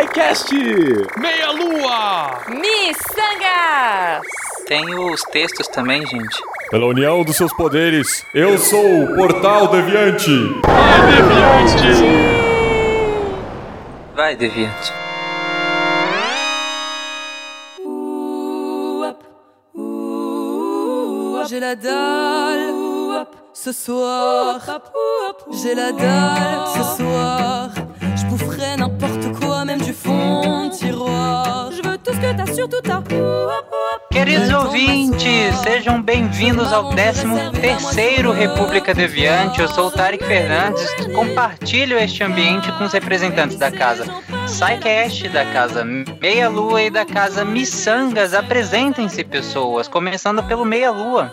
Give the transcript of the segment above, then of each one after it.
SciCast! Meia Lua! Miçangas! Tem os textos também, gente. Pela união dos seus poderes, eu sou o Portal Deviante! Vai, Deviante! Vai, Deviante. J'ai la dalle ce soir. J'ai la dalle ce soir. Je boufferai n'importe même du fond de tiroir. Je veux tout ce que t'as, surtout t'as. Queridos ouvintes, sejam bem-vindos ao 13º República Deviante. Eu sou o Tarek Fernandes. Compartilho este ambiente com os representantes da casa SciCast, da casa Meia Lua e da casa Missangas. Apresentem-se, pessoas, começando pelo Meia Lua.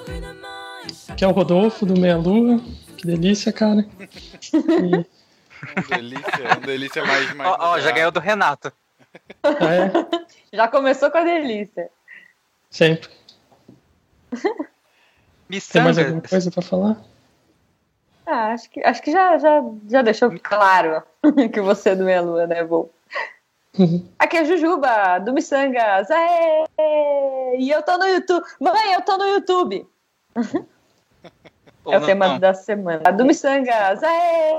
Aqui é o Rodolfo do Meia Lua. Que delícia, cara. E- Delícia, um delícia mais. mais Ó, ó, já ganhou do Renato. É? Já começou com a delícia. Sempre. Tem mais alguma Missangas. coisa pra falar? Ah, acho que, acho que já, já, já deixou claro que você é do Meia Lua, né, Vô? Aqui é a Jujuba, do Missangas. Aê! E eu tô no YouTube. Mãe, eu tô no YouTube. Ou é o tema não. da semana. Do Missangas. Aê!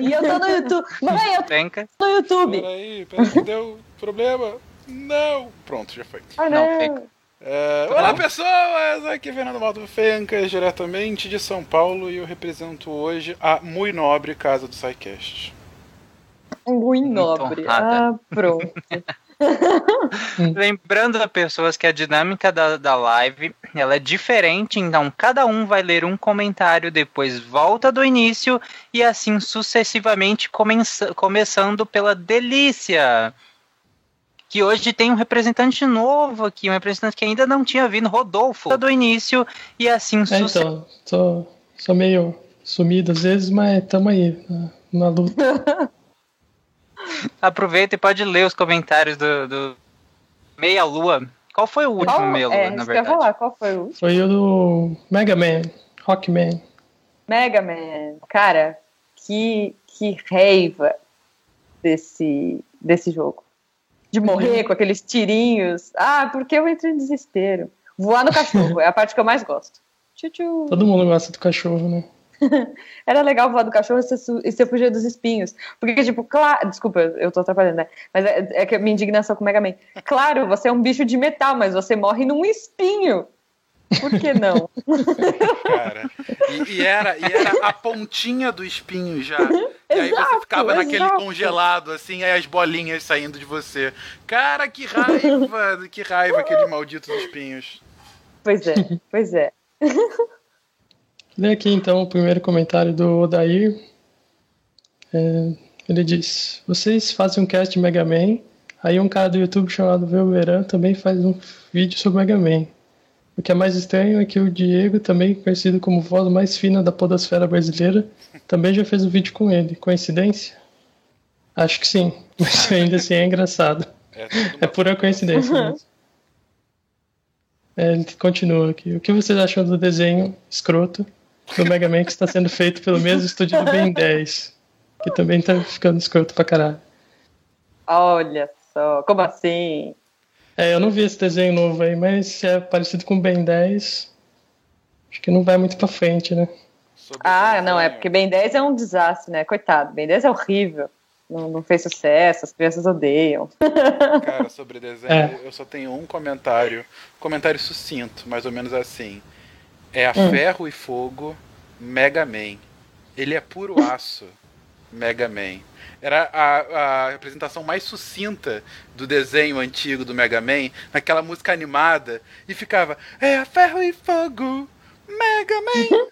E eu tô no YouTube. Mãe, eu Penca. tô no YouTube. Peraí, peraí, deu problema. Não! Pronto, já foi. Ah, Não, não. fica. É, olá pessoas, aqui é Fernando Maldo Fencas, diretamente de São Paulo, e eu represento hoje a muito nobre casa do SciCast. Muito nobre. Ah, pronto. Lembrando a pessoas que a dinâmica da, da live ela é diferente, então cada um vai ler um comentário, depois volta do início e assim sucessivamente começa- começando pela delícia. Que hoje tem um representante novo aqui, um representante que ainda não tinha vindo, Rodolfo, do início, e assim É, sucessivamente. então, tô, sou meio sumido às vezes, mas tamo aí, na, na luta. Aproveita e pode ler os comentários do, do Meia Lua. Qual foi o último Qual- Meia Lua, é, na verdade? falar. Qual foi o Foi o do Mega Man, Rockman. Mega Man, cara, que, que raiva desse, desse jogo. De morrer com aqueles tirinhos. Ah, porque eu entro em desespero. Voar no cachorro é a parte que eu mais gosto. Tchutchu. Todo mundo gosta do cachorro, né? Era legal voar do cachorro e você, você fugir dos espinhos. Porque, tipo, claro. Desculpa, eu tô atrapalhando, né? Mas é, é que a minha indignação com o Mega Man. Claro, você é um bicho de metal, mas você morre num espinho. Por que não? Cara. E, e era, e era a pontinha do espinho já. E aí você Exato, ficava naquele exato. congelado, assim, aí as bolinhas saindo de você. Cara, que raiva! Que raiva aqueles malditos espinhos. Pois é, pois é. Lê aqui então o primeiro comentário do Odair. É, ele diz: Vocês fazem um cast de Mega Man, aí um cara do YouTube chamado Velveran também faz um vídeo sobre Mega Man. O que é mais estranho é que o Diego, também conhecido como voz mais fina da podosfera brasileira, também já fez um vídeo com ele. Coincidência? Acho que sim, mas ainda assim é engraçado. É, É pura coincidência mesmo. É, ele continua aqui. O que vocês acham do desenho escroto do Mega Man que está sendo feito pelo mesmo estúdio do Ben 10? Que também tá ficando escroto pra caralho. Olha só, como assim? É, eu não vi esse desenho novo aí, mas se é parecido com o Ben 10, acho que não vai muito pra frente, né? sobre Ah, não, é porque Ben 10 é um desastre, né? Coitado, Ben 10 é horrível. Não, não fez sucesso, as crianças odeiam. Cara, sobre desenho, É. eu só tenho um comentário. Um comentário sucinto, mais ou menos assim. É a Hum. ferro e fogo Mega Man. Ele é puro aço Mega Man. Era a, a representação mais sucinta do desenho antigo do Mega Man, naquela música animada, e ficava: É a ferro e fogo Mega Man.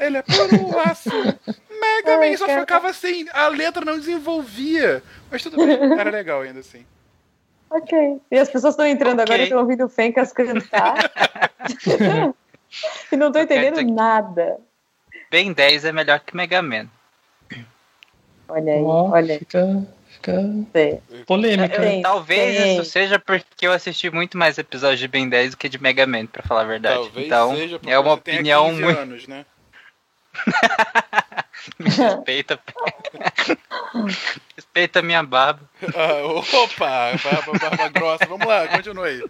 Ele é puro aço Mega Ai, Man. Só cara. ficava assim, a letra não desenvolvia. Mas tudo bem, era legal ainda assim. Ok. E as pessoas estão entrando Ok. agora e estão ouvindo o Fencas cantar. E não Eu quero entendendo nada. Ben 10 é melhor que Mega Man. Olha aí, Ó, olha aí. fica, fica polêmica. Tem, Talvez tem. isso seja porque eu assisti muito mais episódios de Ben 10 do que de Mega Man, pra falar a verdade. Talvez então, seja porque é uma você tenha opinião 15 muito. anos, né? Me respeita. respeita minha barba. Ah, opa, barba, barba grossa. Vamos lá, continua aí.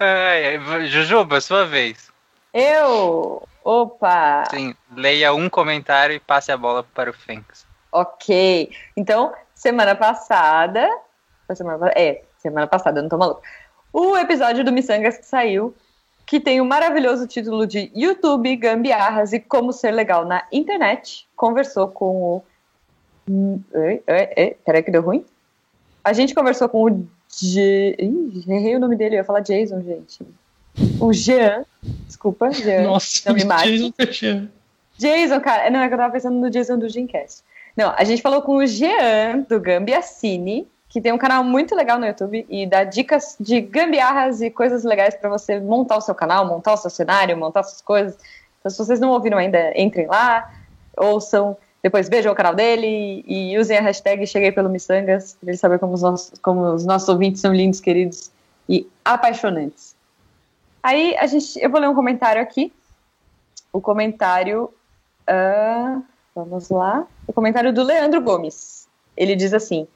Ai, ai, Jujuba, sua vez. Eu! Opa! Sim, leia um comentário e passe a bola para o Fênix. Ok. Então, semana passada. Semana, é, semana passada, eu não tô maluco. O episódio do Missangas que saiu, que tem o maravilhoso título de YouTube, Gambiarras e Como Ser Legal na Internet, conversou com o. Hum, peraí que deu ruim. A gente conversou com o. J... Ih, errei o nome dele, eu ia falar Jason, gente. O Jean. Desculpa, Jean. Nossa, não me mate. Jason Teixeira. Jason, cara. Não, é que eu tava pensando no Jason do Dreamcast. Não, a gente falou com o Jean, do Gambiacine, que tem um canal muito legal no YouTube e dá dicas de gambiarras e coisas legais pra você montar o seu canal, montar o seu cenário, montar suas coisas. Então, se vocês não ouviram ainda, entrem lá, ouçam, depois vejam o canal dele e, e usem a hashtag Cheguei pelo Missangas, pra eles saberem como os, nossos, como os nossos ouvintes são lindos, queridos e apaixonantes. Aí, a gente, eu vou ler um comentário aqui. O comentário. ah, vamos lá. O comentário do Leandro Gomes. Ele diz assim: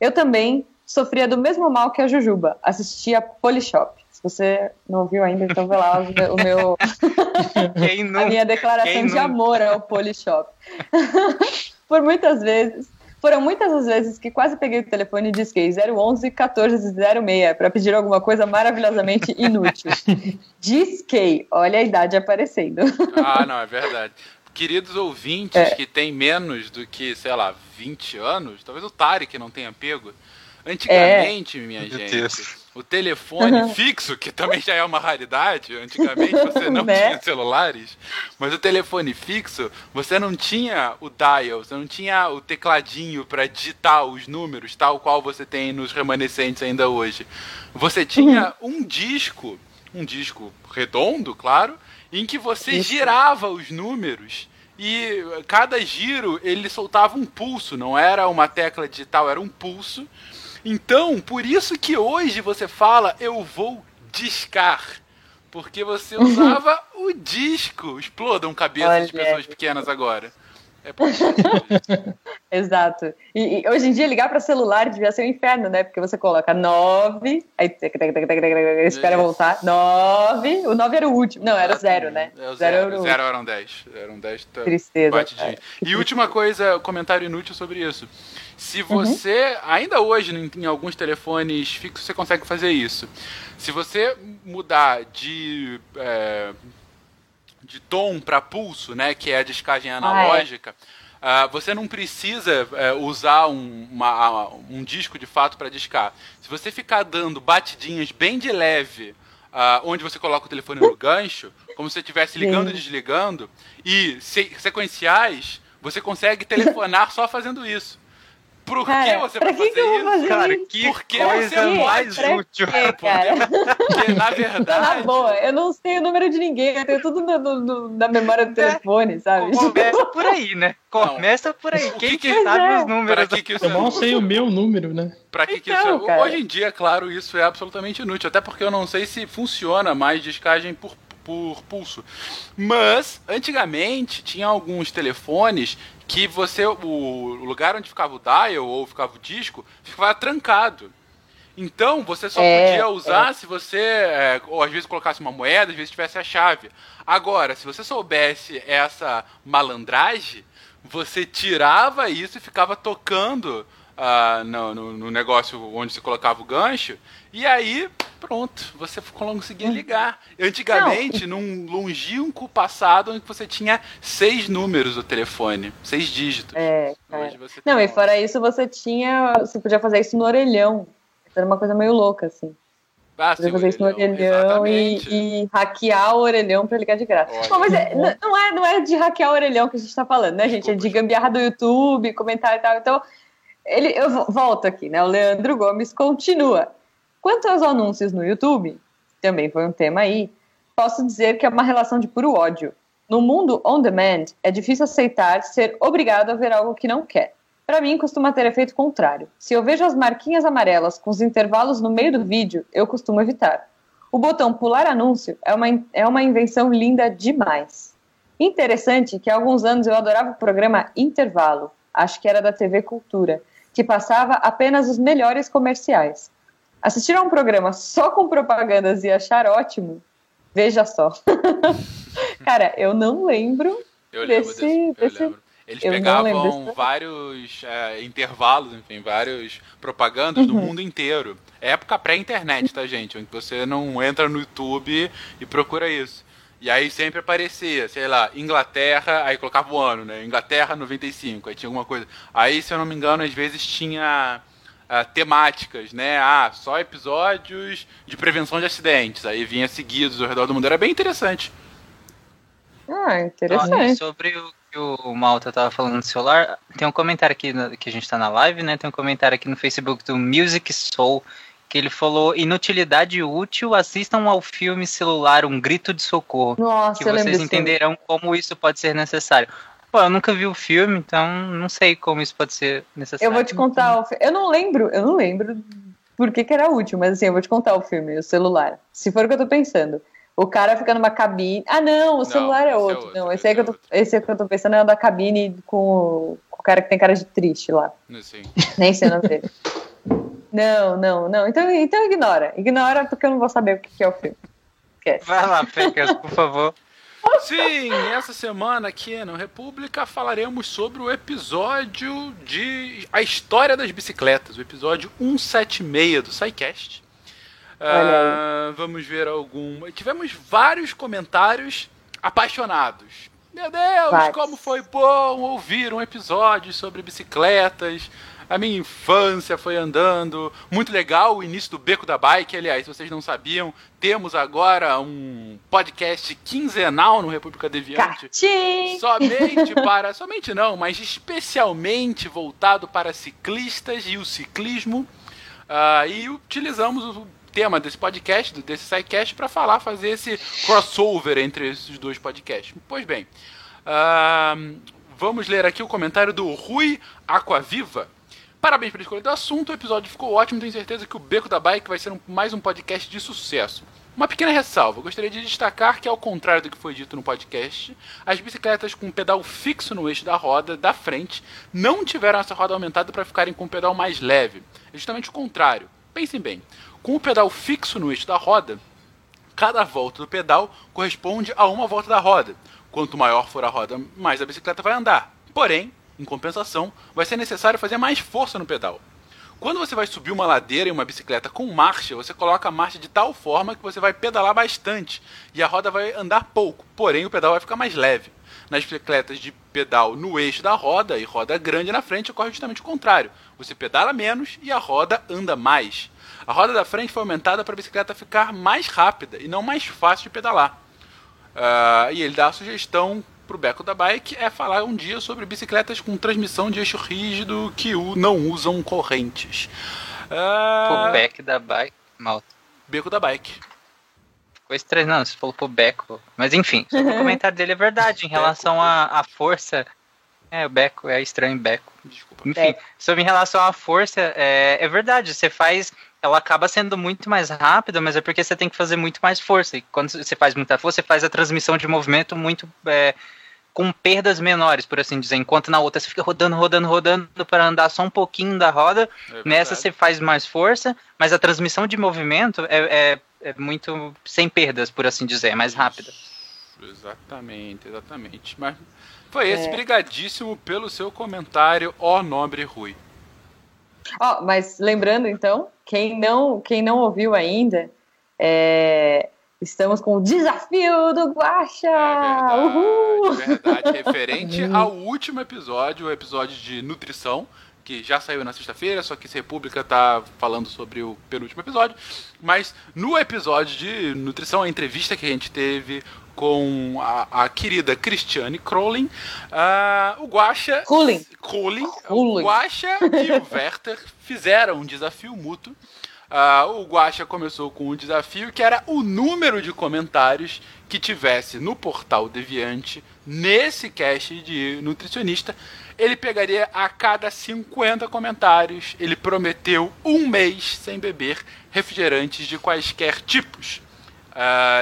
Eu também sofria do mesmo mal que a Jujuba. Assistia Polishop. Se você não ouviu ainda, então vai lá o meu, a não? minha declaração quem de amor ao Polishop. Por muitas vezes. Foram muitas as vezes que quase peguei o telefone e disquei 011 1406 para pedir alguma coisa maravilhosamente inútil. disquei. Olha a idade aparecendo. Ah, não, é verdade. Queridos ouvintes É. que têm menos do que, sei lá, 20 anos, talvez o Tarek não tenha pego. Antigamente, minha Meu gente, Deus. O telefone fixo, que também já é uma raridade, antigamente você não Né? tinha celulares, mas o telefone fixo, você não tinha o dial, você não tinha o tecladinho para digitar os números, tal qual você tem nos remanescentes ainda hoje. Você tinha um disco, um disco redondo, claro, em que você Isso. girava os números e cada giro ele soltava um pulso, não era uma tecla digital, era um pulso. Então, por isso que hoje você fala eu vou discar. Porque você usava o disco. Explodam cabeças de Olha. pessoas pequenas agora. É. Exato. E, e hoje em dia ligar para celular devia ser um inferno, né? Porque você coloca 9, aí tec, tec, tec, espera Isso. voltar. 9. O 9 era o último. Não, era o zero, né? É o Zero zero. era o- Zero eram 10. Eram 10. tá- Tristeza. cara. E última coisa, comentário inútil sobre isso. Se Uhum. você, ainda hoje em, em alguns telefones fixos, você consegue fazer isso. Se você mudar de, é, de tom para pulso, né, que é a descagem analógica, ah, você não precisa é, usar um, uma- um disco de fato para discar. Se você ficar dando batidinhas bem de leve, ah, onde você coloca o telefone no gancho, como se você estivesse ligando e desligando, e se- sequenciais, você consegue telefonar só fazendo isso. Por que Cara, você pra vai que fazer que eu vou isso? fazer Cara, isso? que Por que coisa você não mais pra útil. quê, cara? Porque, na Então, na verdade, boa, eu não sei o número de ninguém, eu tenho tudo no- no- no- na memória do telefone, sabe? Começa por aí, né? Começa por aí. O Quem que que que- sabe é. os números? que, que isso Eu mal sei o meu número, né? Pra que, que Então, isso é? cara. Hoje em dia, claro, isso é absolutamente inútil. Até porque eu não sei se funciona mais descagem por, por pulso. Mas, antigamente, tinha alguns telefones que você. O lugar onde ficava o dial ou ficava o disco ficava trancado. Então, você só É, podia usar se você, é, ou às vezes colocasse uma moeda, às vezes tivesse a chave. Agora, se você soubesse essa malandragem, você tirava isso e ficava tocando no, no- no negócio onde você colocava o gancho, e aí, pronto, você conseguia ligar. Antigamente, num longínquo passado, onde você tinha seis números do telefone, seis dígitos. É, você Não, tem e fora isso, você tinha. Você podia fazer isso no orelhão. Era uma coisa meio louca, assim. Ah, fazer isso no orelhão e, e hackear o orelhão pra ligar de graça. Bom, mas é- n- não, é, não é de hackear o orelhão que a gente tá falando, né, gente? É de Desculpa. gambiarra do YouTube, comentário e tal. Então, ele, eu vo- volto aqui, né? O Leandro Gomes continua. Quanto aos anúncios no YouTube, também foi um tema aí, posso dizer que é uma relação de puro ódio. No mundo on demand, é difícil aceitar ser obrigado a ver algo que não quer. Para mim, costuma ter efeito contrário. Se eu vejo as marquinhas amarelas com os intervalos no meio do vídeo, eu costumo evitar. O botão pular anúncio é uma, é uma invenção linda demais. Interessante que há alguns anos eu adorava o programa Intervalo, acho que era da TV Cultura, que passava apenas os melhores comerciais. Assistir a um programa só com propagandas e achar ótimo? Veja só. Cara, eu não lembro Eu lembro desse. desse, eu desse- lembro. Eles eu lembro pegavam vários é, intervalos, enfim, vários propagandas do Uhum. mundo inteiro. É época pré-internet, tá, gente? Onde você não entra no YouTube e procura isso. E aí sempre aparecia, sei lá, Inglaterra, aí colocava o ano, né? Inglaterra 95, aí tinha alguma coisa. Aí, se eu não me engano, às vezes tinha ah, temáticas, né? Ah, só episódios de prevenção de acidentes. Aí vinha seguidos ao redor do mundo. Era bem interessante. Ah, interessante. sobre o que o Malta tava falando do celular, tem um comentário aqui na- que a gente tá na live, né? Tem um comentário aqui no Facebook do Music Soul que ele falou inutilidade útil, assistam ao filme celular Um Grito de Socorro, Nossa, que vocês filme. entenderão como isso pode ser necessário. Pô, eu nunca vi o filme, então não sei como isso pode ser necessário. Eu vou te contar o Eu não lembro, eu não lembro por que, que era útil, mas assim, eu vou te contar o filme, o celular. Se for o que eu tô pensando. O cara fica numa cabine. Ah, não, o Não, celular é é outro. outro, não, esse esse, aí que é eu tô, esse aí que eu tô pensando é o da cabine com o, com o cara que tem cara de triste lá. Assim. Nem sei o nome dele. Não, não, não. Então, então ignora. Ignora porque eu não vou saber o que, é o filme. Esquece. Vai lá, Pecas, por favor. Sim, essa semana aqui no República falaremos sobre o episódio de A História das Bicicletas, o episódio 176 do SciCast. Ah, vamos ver algum. Tivemos vários comentários apaixonados. Meu Deus, Vários. como foi bom ouvir um episódio sobre bicicletas. A minha infância foi andando. Muito legal o início do Beco da Bike. Aliás, se vocês não sabiam, temos agora um podcast quinzenal no República Deviante. Catim! Somente para. Somente não, mas especialmente voltado para ciclistas e o ciclismo. Ah, e utilizamos o tema desse podcast, desse SciCast, para falar, fazer esse crossover entre esses dois podcasts. Pois bem, ah, vamos ler aqui o comentário do Rui Aquaviva. Parabéns pela escolha do assunto, o episódio ficou ótimo, tenho certeza que o Beco da Bike vai ser um- mais um podcast de sucesso. Uma pequena ressalva, gostaria de destacar que, ao contrário do que foi dito no podcast, as bicicletas com pedal fixo no eixo da roda da frente não tiveram essa roda aumentada para ficarem com um pedal mais leve. É justamente o contrário. Pensem bem, com o pedal fixo no eixo da roda, cada volta do pedal corresponde a uma volta da roda. Quanto maior for a roda, mais a bicicleta vai andar. Porém, em compensação, vai ser necessário fazer mais força no pedal. Quando você vai subir uma ladeira em uma bicicleta com marcha, você coloca a marcha de tal forma que você vai pedalar bastante e a roda vai andar pouco, porém o pedal vai ficar mais leve. Nas bicicletas de pedal no eixo da roda e roda grande na frente ocorre justamente o contrário. Você pedala menos e a roda anda mais. A roda da frente foi aumentada para a bicicleta ficar mais rápida e não mais fácil de pedalar. Ah, e ele dá a sugestão pro Beco da Bike é falar um dia sobre bicicletas com transmissão de eixo rígido que não usam correntes. Ah, Pro back da bike. Malta. Beco da Bike. Ficou estranho, não, você falou pro Beco. Mas enfim, sobre o comentário dele é verdade, em relação à à força. É, o Beco, é estranho Beco. Desculpa. Enfim, Beco. sobre em relação à força, é, é verdade, você faz. Ela acaba sendo muito mais rápida, mas é porque você tem que fazer muito mais força. E quando você faz muita força, você faz a transmissão de movimento muito. é, com perdas menores, por assim dizer. Enquanto na outra você fica rodando, rodando, rodando para andar só um pouquinho da roda. É Nessa você faz mais força, mas a transmissão de movimento é, é, é muito sem perdas, por assim dizer, é mais rápida. Exatamente, exatamente. Mas foi esse, brigadíssimo pelo seu comentário, ó nobre Rui. Ó, mas lembrando então, quem não, quem não ouviu ainda, é, estamos com o desafio do Guaxa! É Uhul! verdade, é verdade. Referente ao último episódio, o episódio de nutrição, que já saiu na sexta-feira, só que República tá falando sobre o penúltimo episódio. Mas no episódio de nutrição, a entrevista que a gente teve com a, a querida Cristiane Crowlin, ah, o Guaxa. Crowlin. O. Guaxa e o Werther fizeram um desafio mútuo. Ah, o Guaxa começou com um desafio que era o número de comentários que tivesse no portal Deviante nesse cast de nutricionista. Ele pegaria a cada 50 comentários. Ele prometeu um mês sem beber refrigerantes de quaisquer tipos.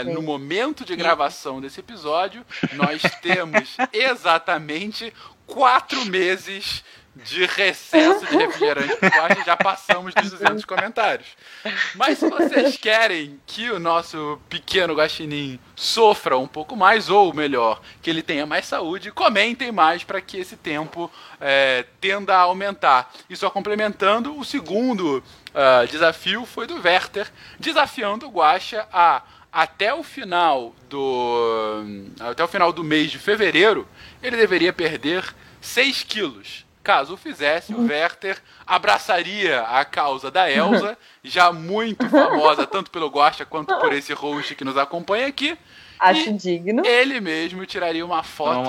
Sim. no momento de gravação desse episódio, nós temos exatamente quatro meses de recesso de refrigerante Guaxa, já passamos dos 200 comentários. Mas se vocês querem que o nosso pequeno guaxinim sofra um pouco mais, ou melhor, que ele tenha mais saúde, comentem mais para que esse tempo é, tenda a aumentar. E só complementando, o segundo ah, desafio foi do Werther, desafiando o Guaxa a até o final do até o final do mês de fevereiro, ele deveria perder 6 quilos. Caso o fizesse, o Werther abraçaria a causa da Elsa, já muito famosa tanto pelo Guaxa quanto por esse host que nos acompanha aqui. Acho E digno. Ele mesmo tiraria uma foto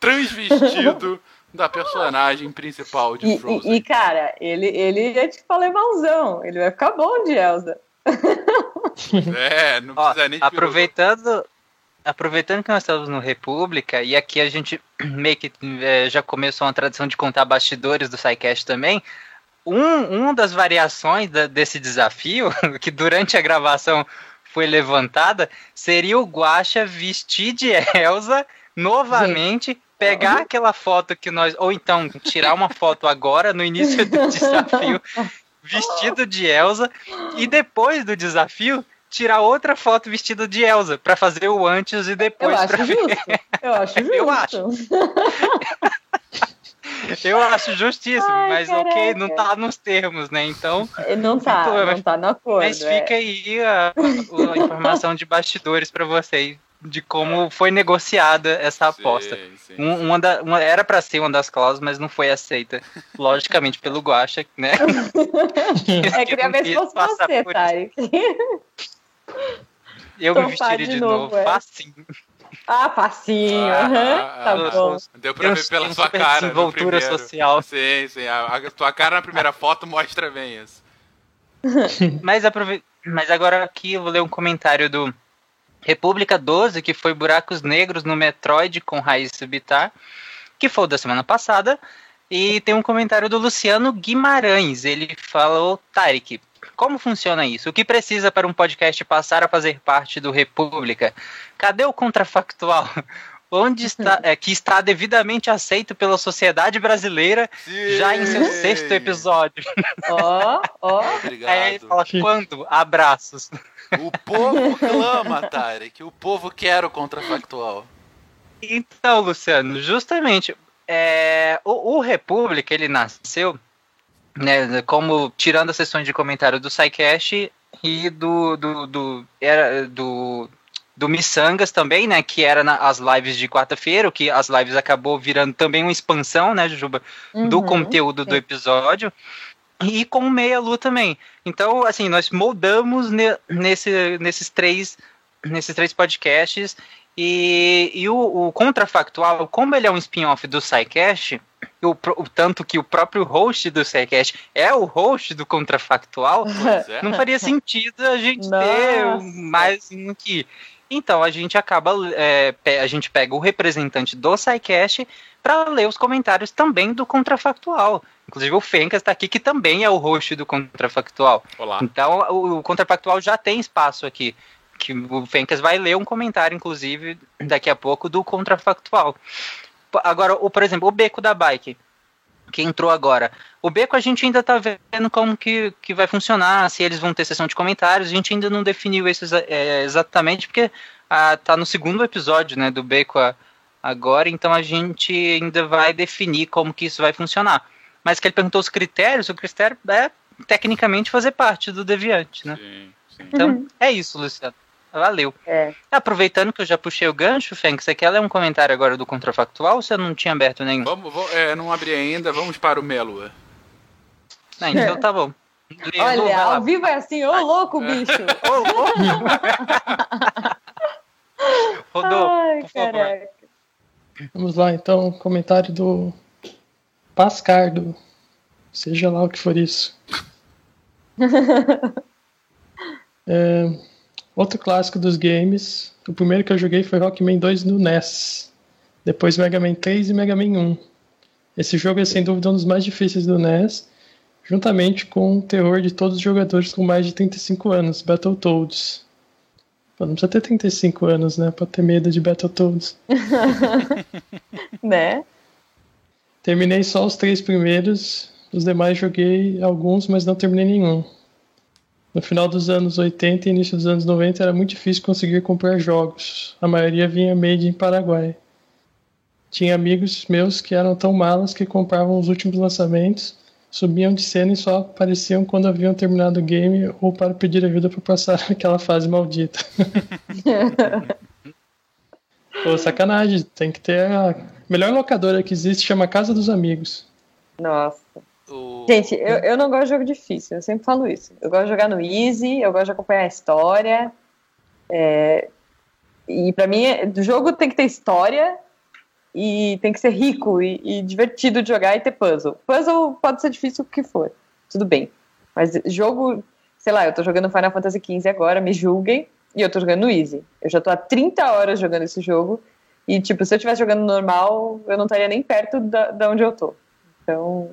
transvestido da personagem principal de E, Frozen. e- e, cara, ele, ele é tipo alemãozão. Ele vai ficar bom de Elsa. É, não Ó, precisa nem de aproveitando, aproveitando que nós estamos no República, e aqui a gente meio que é, já começou uma tradição de contar bastidores do SciCast também, um, uma das variações da- desse desafio, que durante a gravação foi levantada, seria o Guaxa vestir de Elsa novamente, pegar aquela foto que nós. Ou então, tirar uma foto agora, no início do desafio, vestido de Elsa, e depois do desafio, tirar outra foto vestido de Elsa, pra fazer o antes e Eu depois. acho pra ver. Eu acho justo. Eu acho. Eu acho justíssimo, Ai, mas ok, caraca. não tá nos termos, né? Então, Não tá, não tá no acordo. mas é. fica aí a, a informação de bastidores pra vocês de como foi negociada essa aposta. Sim, sim. Um- uma da- uma- era pra ser uma das cláusulas, mas não foi aceita, logicamente, pelo Guaxa, né? É, queria ver se não fosse você, Tarek. Eu me Topar vestiria de de, novo, novo, é. facinho. Ah, facinho. Ah, aham, ah, tá ah, bom. Deu pra um- ver pela sua cara. no desenvoltura primeiro. social. Sim, sim. A, a tua cara na primeira foto mostra bem isso. Mas, aprove... Mas agora aqui eu vou ler um comentário do República 12, que foi Buracos Negros no Metroid com Raiz Subitar, que foi o da semana passada. E tem um comentário do Luciano Guimarães. Ele falou, Tarek, como funciona isso? O que precisa para um podcast passar a fazer parte do República? Cadê o contrafactual? Onde está, é, que está devidamente aceito pela sociedade brasileira já em seu Sim. sexto episódio. Ó, ó. Obrigado. Aí ele fala, quando? Abraços. O povo clama, Tarek. O povo quer o contrafactual. Então, Luciano, justamente, é, o, o República, ele nasceu, né, como, tirando as sessões de comentário do SciCast e do, do, do, era, do, do Missangas também, né, que era na- as lives de quarta-feira, o que as lives acabou virando também uma expansão, né, Jujuba, do Uhum, conteúdo do sim. episódio. E com o Meia Lu também. Então, assim, nós moldamos ne- nesse, nesses três nesses três podcasts e, e o, o Contrafactual, como ele é um spin-off do SciCast, o, o tanto que o próprio host do SciCast é o host do Contrafactual, é. não faria sentido a gente ter Nossa. mais um aqui. Então a gente acaba, é, a gente pega o representante do SciCast para ler os comentários também do Contrafactual. Inclusive o Fencas está aqui, que também é o host do Contrafactual. Olá. Então o, o Contrafactual já tem espaço aqui. Que o Fencas vai ler um comentário, inclusive, daqui a pouco, do Contrafactual. Agora, o, por exemplo, o Beco da Bike, que entrou agora. O Beco a gente ainda tá vendo como que, que vai funcionar, se eles vão ter sessão de comentários. A gente ainda não definiu isso é, exatamente, porque ah, tá no segundo episódio né, do Beco a- agora, então a gente ainda vai definir como que isso vai funcionar. Mas que ele perguntou os critérios, o critério é tecnicamente fazer parte do Deviante, né? Sim, sim. Então, é isso, Luciano. Valeu. É. Aproveitando que eu já puxei o gancho, Feng, você quer ler um comentário agora do Contrafactual ou você não tinha aberto nenhum? Vamos, vamos- é, não abri ainda, vamos para o Melua. Ah, então tá bom. Olha, ao vivo é assim, ô louco, bicho. Ô, louco. Rodou, Ai, por favor. caraca. Vamos lá, então, comentário do Pascardo. Seja lá o que for isso. É, outro clássico dos games. O primeiro que eu joguei foi Rockman 2 no NES. Depois Mega Man 3 e Mega Man 1. Esse jogo é sem dúvida um dos mais difíceis do NES, juntamente com o terror de todos os jogadores com mais de 35 anos, Battletoads. Pô, não precisa ter 35 anos, né? Pra ter medo de Battletoads. Né? Terminei só os três primeiros, os demais joguei alguns, mas não terminei nenhum. No final dos anos 80 e início dos anos 90 era muito difícil conseguir comprar jogos. A maioria vinha made em Paraguai. Tinha amigos meus que eram tão malas que compravam os últimos lançamentos, subiam de cena e só apareciam quando haviam terminado o game ou para pedir ajuda para passar aquela fase maldita. Pô, sacanagem, tem que ter a melhor locadora que existe, chama Casa dos Amigos. Nossa. O... Gente, eu, eu não gosto de jogo difícil, eu sempre falo isso. Eu gosto de jogar no easy, eu gosto de acompanhar a história. é, E pra mim, o jogo tem que ter história e tem que ser rico e, e divertido de jogar e ter puzzle. Puzzle pode ser difícil o que for, tudo bem. Mas jogo, sei lá, eu tô jogando Final Fantasy XV agora, me julguem, e eu tô jogando no easy. Eu já tô há 30 horas jogando esse jogo e, tipo, se eu estivesse jogando normal, eu não estaria nem perto da, da onde eu tô. Então,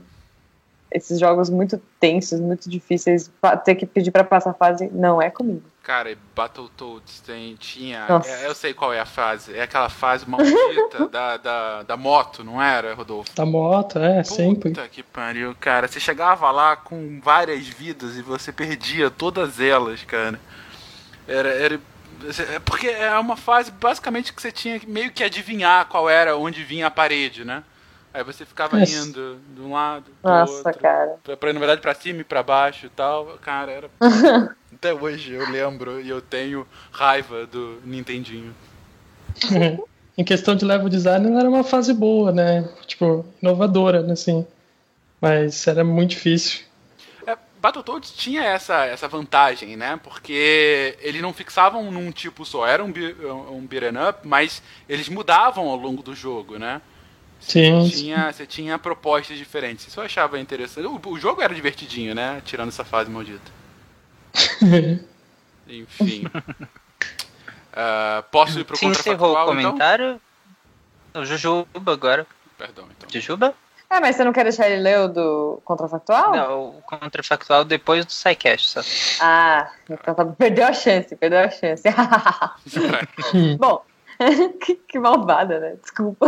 esses jogos muito tensos, muito difíceis, ter que pedir pra passar fase, não é comigo. Cara, e Battletoads tem, tinha. É, eu sei qual é a fase. É aquela fase maldita da, da, da moto, não era, Rodolfo? Da moto, é, sempre. Puta que pariu, cara. Você chegava lá com várias vidas e você perdia todas elas, cara. Era. era é porque é uma fase basicamente que você tinha que meio que adivinhar qual era onde vinha a parede, né? Aí você ficava indo de um lado, do Nossa, outro. cara. Pra, pra, na verdade, pra cima e pra baixo e tal. Cara, era. Até hoje eu lembro e eu tenho raiva do Nintendinho. em questão de level design, ela era uma fase boa, né? Tipo, inovadora, né, assim. Mas era muito difícil. É, Battletoads tinha essa, essa vantagem, né? Porque eles não fixavam num tipo só. Era um, um beat'em up, mas eles mudavam ao longo do jogo, né? Sim. Tinha, você tinha propostas diferentes. Isso eu achava interessante. O, o jogo era divertidinho, né? Tirando essa fase maldita. Enfim. Ah, posso ir pro encerrou o então? comentário. O Jujuba agora. Perdão, então. Jujuba? Ah, mas você não quer deixar ele ler o do contrafactual? Não, o contrafactual depois do SciCast só. Ah, então tá- perdeu a chance, perdeu a chance. Bom, que, que malvada, né? Desculpa.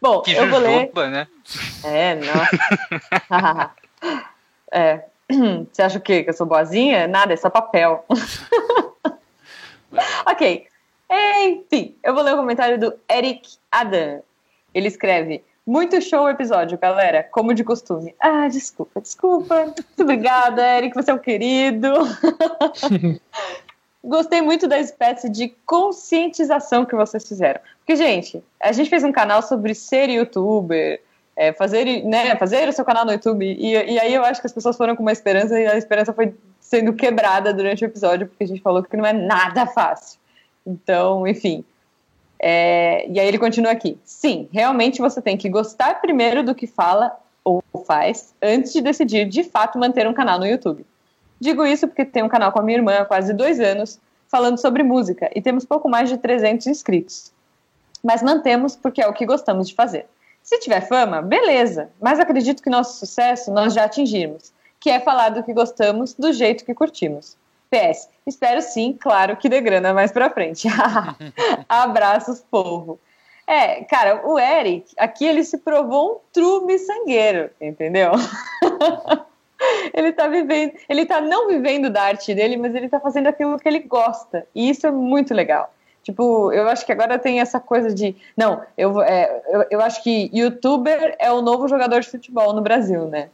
Bom, Que eu vou ler. Né? É, não. é. Você acha o quê? Que eu sou boazinha? Nada, é só papel. ok. Enfim, eu vou ler o comentário do Eric Adam. Ele escreve: Muito show o episódio, galera, como de costume. Ah, desculpa, desculpa. Muito obrigada, Eric, você é um querido. Gostei muito da espécie de conscientização que vocês fizeram. Porque, gente, a gente fez um canal sobre ser youtuber, é, fazer, né, fazer o seu canal no YouTube, e, e aí eu acho que as pessoas foram com uma esperança e a esperança foi sendo quebrada durante o episódio, porque a gente falou que não é nada fácil. Então, enfim. É, e aí ele continua aqui. Sim, realmente você tem que gostar primeiro do que fala ou faz antes de decidir de fato manter um canal no YouTube. Digo isso porque tenho um canal com a minha irmã há quase dois anos falando sobre música e temos pouco mais de 300 inscritos. Mas mantemos porque é o que gostamos de fazer. Se tiver fama, beleza, mas acredito que nosso sucesso nós já atingimos, que é falar do que gostamos do jeito que curtimos. PS, espero sim, claro, que dê grana mais pra frente. Abraços, povo. É, cara, o Eric, aqui ele se provou um true miçangueiro, entendeu? ele tá vivendo, ele tá não vivendo da arte dele, mas ele tá fazendo aquilo que ele gosta. E isso é muito legal. Tipo, eu acho que agora tem essa coisa de. Não, eu, é, eu, eu acho que youtuber é o novo jogador de futebol no Brasil, né?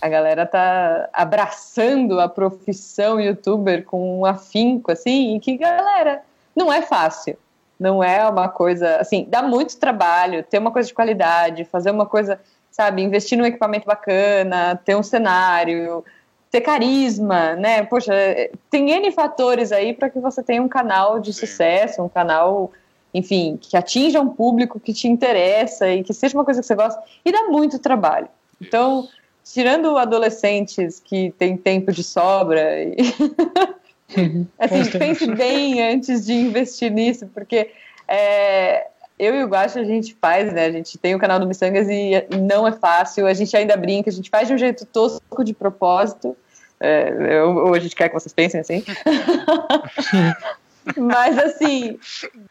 A galera tá abraçando a profissão youtuber com um afinco, assim, e que, galera, não é fácil. Não é uma coisa. Assim, dá muito trabalho ter uma coisa de qualidade, fazer uma coisa, sabe, investir num equipamento bacana, ter um cenário, ter carisma, né? Poxa, tem N fatores aí para que você tenha um canal de Sim. sucesso, um canal, enfim, que atinja um público que te interessa e que seja uma coisa que você gosta. E dá muito trabalho. Então, tirando adolescentes que têm tempo de sobra, e... assim, Bons tempos. pense bem antes de investir nisso, porque é, eu e o Guacho a gente faz, né? A gente tem o canal do Missangas e não é fácil, a gente ainda brinca, a gente faz de um jeito tosco de propósito, É, ou a gente quer que vocês pensem assim. Mas assim,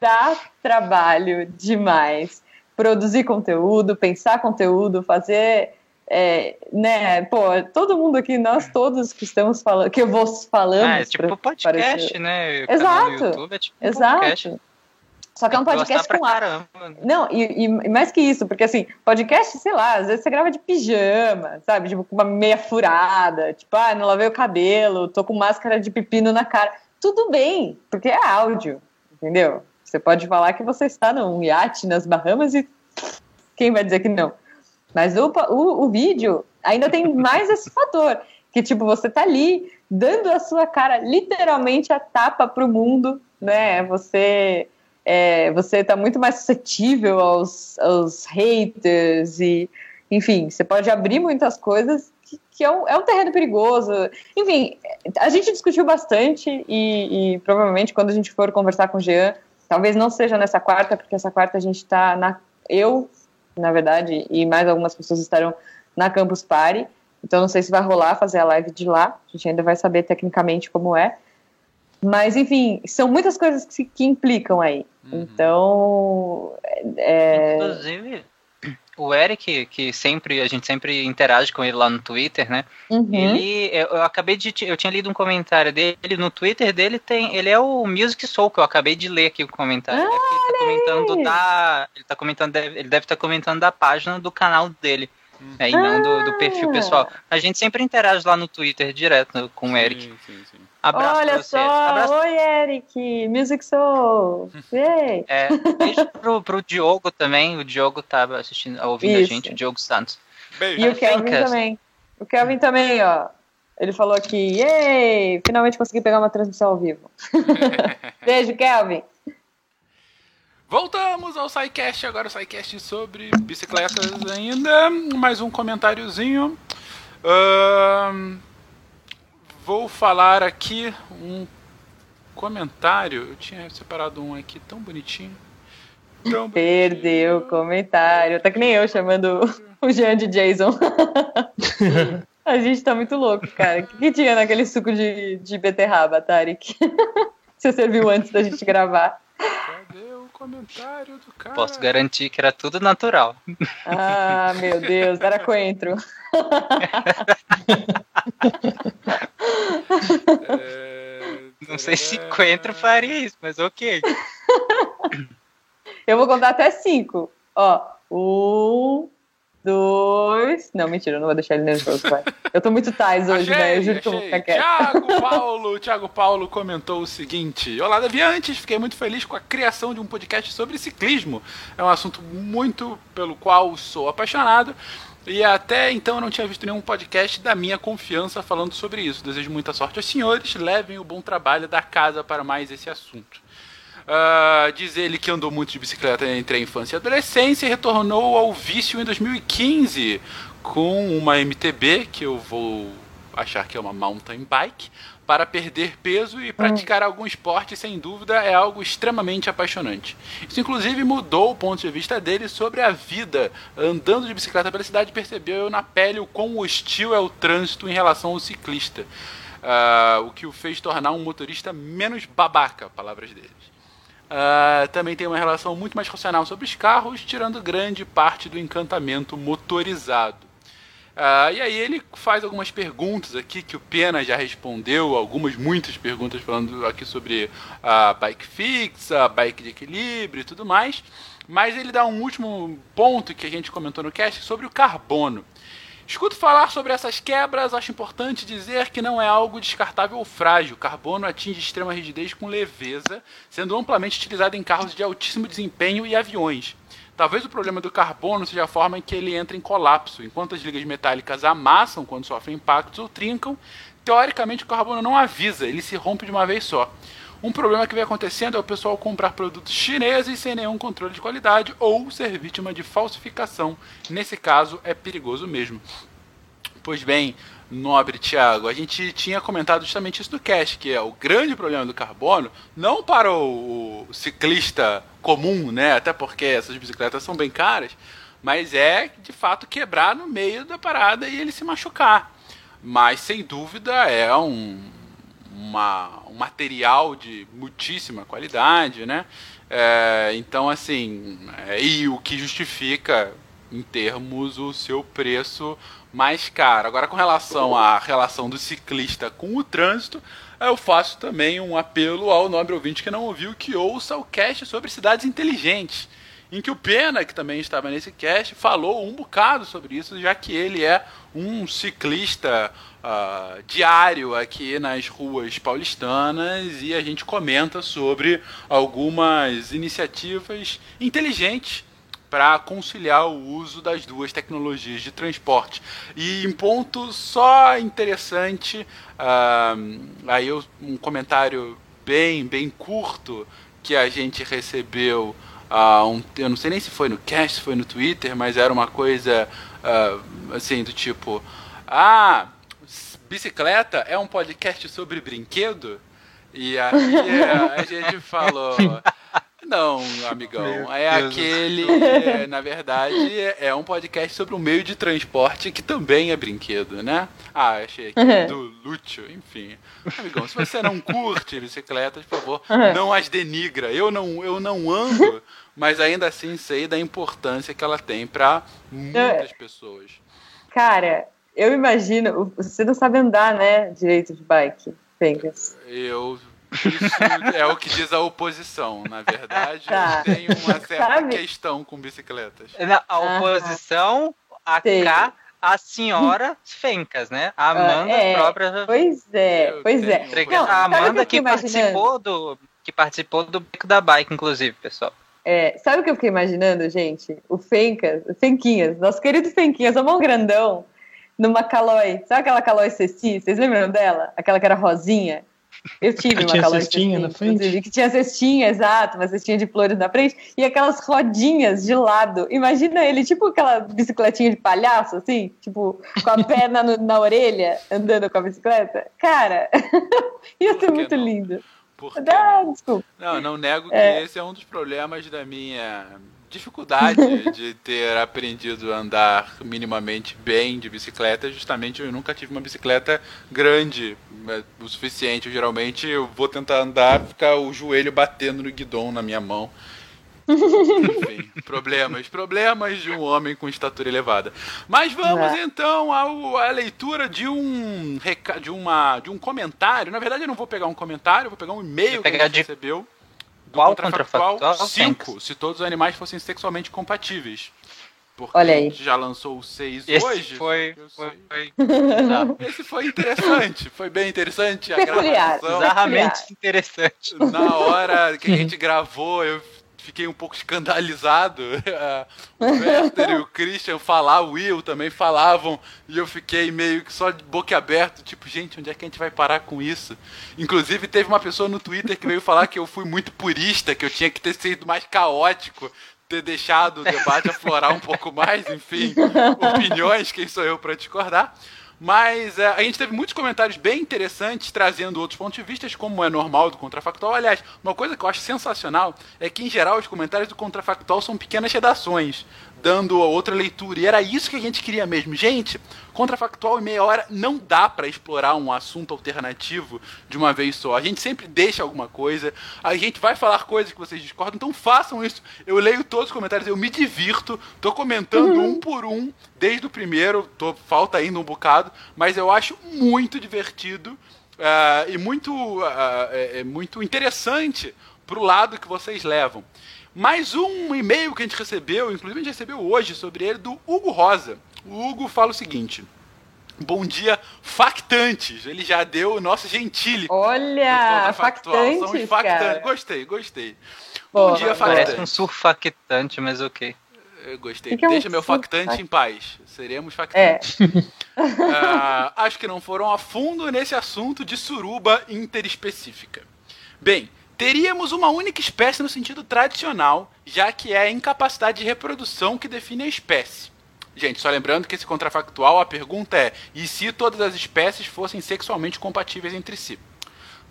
dá trabalho demais produzir conteúdo, pensar conteúdo, fazer. é, né, pô, todo mundo aqui, nós todos que estamos falando, que eu vou falando. Ah, é tipo podcast, né? O Exato. YouTube é tipo um Exato. podcast. Só que é um podcast com pra a- caramba. né? Não, e, e- mais que isso, porque assim, podcast, sei lá, às vezes você grava de pijama, sabe? Tipo, com uma meia furada, tipo, ah, não lavei o cabelo, tô com máscara de pepino na cara. Tudo bem, porque é áudio, entendeu? Você pode falar que você está num iate nas Bahamas e quem vai dizer que não? Mas o, o, o vídeo ainda tem mais esse fator, que tipo, você tá ali dando a sua cara literalmente a tapa pro mundo, né? Você é, você está muito mais suscetível aos, aos haters e, enfim, você pode abrir muitas coisas que, que é, um, é um terreno perigoso. Enfim, a gente discutiu bastante e, e provavelmente quando a gente for conversar com o Jean, talvez não seja nessa quarta, porque essa quarta a gente está na. Eu, na verdade, e mais algumas pessoas estarão na Campus Party. Então não sei se vai rolar fazer a live de lá. A gente ainda vai saber tecnicamente como é. Mas, enfim, são muitas coisas que, se- que implicam aí. Então, é, Inclusive, o Eric, que sempre, a gente sempre interage com ele lá no Twitter, né? uhum. Ele, eu, eu acabei de, eu tinha lido um comentário dele no Twitter dele tem, ele é o Music Soul que eu acabei de ler aqui o comentário. É porque ele tá comentando da, ele tá comentando, ele deve estar comentando da página do canal dele. né, e não do, do perfil Ah. pessoal. A gente sempre interage lá no Twitter direto com o Eric. Sim, sim, sim. Abraço Olha só, Abraço oi Eric, Music Soul, Yay. É, beijo pro, pro Diogo também. O Diogo tava assistindo, ouvindo a Isso. gente, o Diogo Santos. Beijo. E o Kelvin Fencas. também. O Kelvin também, ó. Ele falou aqui, yay, finalmente consegui pegar uma transmissão ao vivo. Beijo, Kelvin. Voltamos ao SciCast, agora o SciCast sobre bicicletas ainda. Mais um comentáriozinho. Ahn, vou falar aqui um comentário. Eu tinha separado um aqui tão bonitinho. Tão Perdeu o comentário. Tá que nem eu chamando o Jean de Jason. A gente tá muito louco, cara. O que, que tinha naquele suco de, de beterraba, Tarek? Você serviu antes da gente gravar. Cadê comentário do cara? Posso garantir que era tudo natural. Ah, meu Deus, era coentro. É, Não sei se Coentro faria isso, mas ok. Eu vou contar até cinco. Ó, um, dois. Não, mentira, eu não vou deixar ele nervoso, vai. Eu tô muito tais hoje, Achei, né? Eu juro que eu vou achei. ficar quieto. Thiago Paulo, Thiago Paulo comentou o seguinte: Olá, Deviantes, fiquei muito feliz com a criação de um podcast sobre ciclismo. É um assunto muito pelo qual sou apaixonado. E até então eu não tinha visto nenhum podcast da minha confiança falando sobre isso. Desejo muita sorte aos senhores, levem o bom trabalho da casa para mais esse assunto. Ah, diz ele que andou muito de bicicleta entre a infância e a adolescência e retornou ao vício em 2015 com uma MTB, que eu vou achar que é uma mountain bike, para perder peso e praticar algum esporte, sem dúvida, é algo extremamente apaixonante. Isso, inclusive, mudou o ponto de vista dele sobre a vida. Andando de bicicleta pela cidade, percebeu na pele o quão hostil é o trânsito em relação ao ciclista. Ah, o que o fez tornar um motorista menos babaca, palavras deles. Ah, também tem uma relação muito mais racional sobre os carros, tirando grande parte do encantamento motorizado. Ah, e aí ele faz algumas perguntas aqui que o Pena já respondeu, algumas, muitas perguntas falando aqui sobre a bike fixa, bike de equilíbrio e tudo mais. Mas ele dá um último ponto que a gente comentou no cast sobre o carbono. Escuto falar sobre essas quebras, acho importante dizer que não é algo descartável ou frágil. Carbono atinge extrema rigidez com leveza, sendo amplamente utilizado em carros de altíssimo desempenho e aviões. Talvez o problema do carbono seja a forma em que ele entra em colapso. Enquanto as ligas metálicas amassam quando sofrem impactos ou trincam, teoricamente o carbono não avisa, ele se rompe de uma vez só. Um problema que vem acontecendo é o pessoal comprar produtos chineses sem nenhum controle de qualidade ou ser vítima de falsificação. Nesse caso, é perigoso mesmo. Pois bem, nobre Tiago, a gente tinha comentado justamente isso no cast, que é o grande problema do carbono, não para o, ciclista comum, né? Até porque essas bicicletas são bem caras, mas é de fato quebrar no meio da parada e ele se machucar. mas sem dúvida é um, uma, um material de muitíssima qualidade, né? É, então, assim, é, e o que justifica em termos o seu preço mais caro. Agora, com relação à relação do ciclista com o trânsito, eu faço também um apelo ao nobre ouvinte que não ouviu que ouça o cast sobre cidades inteligentes, em que o Pena, que também estava nesse cast, falou um bocado sobre isso, já que ele é um ciclista uh, diário aqui nas ruas paulistanas e a gente comenta sobre algumas iniciativas inteligentes para conciliar o uso das duas tecnologias de transporte. E em ponto só interessante, uh, aí eu, um comentário bem, bem curto que a gente recebeu, uh, um, eu não sei nem se foi no cast, se foi no Twitter, mas era uma coisa uh, assim do tipo, ah, bicicleta é um podcast sobre brinquedo? E aí a gente falou, não, amigão. É aquele. É, na verdade, é um podcast sobre um meio de transporte que também é brinquedo, né? Ah, achei aqui uhum. do Lúcio, enfim. Amigão, se você não curte bicicletas, por favor, uhum. não as denigra. Eu não, eu não ando, mas ainda assim sei da importância que ela tem para muitas pessoas. Cara, eu imagino. Você não sabe andar, né? Direito de bike, Fengas. Eu isso é o que diz a oposição. Na verdade, tá. eu tenho uma certa Sabe? questão com bicicletas. A oposição, a K, a senhora Fencas, né? A Amanda é, própria. Pois é, eu pois é. Não, a Amanda que, que participou do que participou do Beco da Bike, inclusive, pessoal. É, sabe o que eu fiquei imaginando, gente? O Fencas, o Fenquinhas, nosso querido Fenquinhas, a mão grandão, numa Calói. Sabe aquela Calói Ceci? Vocês lembram dela? Aquela que era rosinha? Eu tive uma tinha cestinha na frente? Que tinha cestinha, exato, uma cestinha de flores na frente e aquelas rodinhas de lado. Imagina ele, tipo aquela bicicletinha de palhaço, assim, tipo, com a perna no, na orelha, andando com a bicicleta. Cara, ia ser muito não? lindo. Por ah, desculpa. Não, não nego que é. esse é um dos problemas da minha dificuldade de ter aprendido a andar minimamente bem de bicicleta, justamente eu nunca tive uma bicicleta grande é, o suficiente. Eu, geralmente eu vou tentar andar, ficar o joelho batendo no guidão na minha mão. Enfim, problemas, problemas de um homem com estatura elevada. Mas vamos é. então ao, à leitura de um de uma de um comentário. Na verdade, eu não vou pegar um comentário, vou pegar um e-mail que a gente de... recebeu qual contrafactual? contrafactual 5, se todos os animais fossem sexualmente compatíveis. Porque Olha aí. já lançou o 6 hoje. Foi, foi, foi. Esse foi interessante, foi bem interessante. A Peculiar. gravação. Bizarramente interessante. Na hora que a gente gravou, eu fiquei um pouco escandalizado. o Werther e o Christian falavam, o Will também falavam, e eu fiquei meio que só de boca aberta, tipo, gente, onde é que a gente vai parar com isso? Inclusive, teve uma pessoa no Twitter que veio falar que eu fui muito purista, que eu tinha que ter sido mais caótico, ter deixado o debate aflorar um pouco mais, enfim, opiniões, quem sou eu para discordar. Mas é, a gente teve muitos comentários bem interessantes, trazendo outros pontos de vista, como é normal do contrafactual. Aliás, uma coisa que eu acho sensacional é que, em geral, os comentários do contrafactual são pequenas redações dando outra leitura. E era isso que a gente queria mesmo. Gente, contrafactual em meia hora não dá para explorar um assunto alternativo de uma vez só. A gente sempre deixa alguma coisa, a gente vai falar coisas que vocês discordam, então façam isso. Eu leio todos os comentários, eu me divirto, tô comentando uhum. um por um, desde o primeiro, tô, falta ainda um bocado, mas eu acho muito divertido uh, e muito, uh, é, é muito interessante pro lado que vocês levam. Mais um e-mail que a gente recebeu, inclusive a gente recebeu hoje sobre ele, do Hugo Rosa. O Hugo fala o seguinte. Bom dia, factantes. Ele já deu o nosso gentile. Olha, factantes, factantes. Gostei, gostei. Bom dia, factantes. Parece um surfactante, mas ok. Eu gostei. Que Deixa é um meu factante em paz. Seremos factantes. É. uh, acho que não foram a fundo nesse assunto de suruba interespecífica. Bem, teríamos uma única espécie no sentido tradicional, já que é a incapacidade de reprodução que define a espécie. Gente, só lembrando que esse contrafactual, a pergunta é: e se todas as espécies fossem sexualmente compatíveis entre si?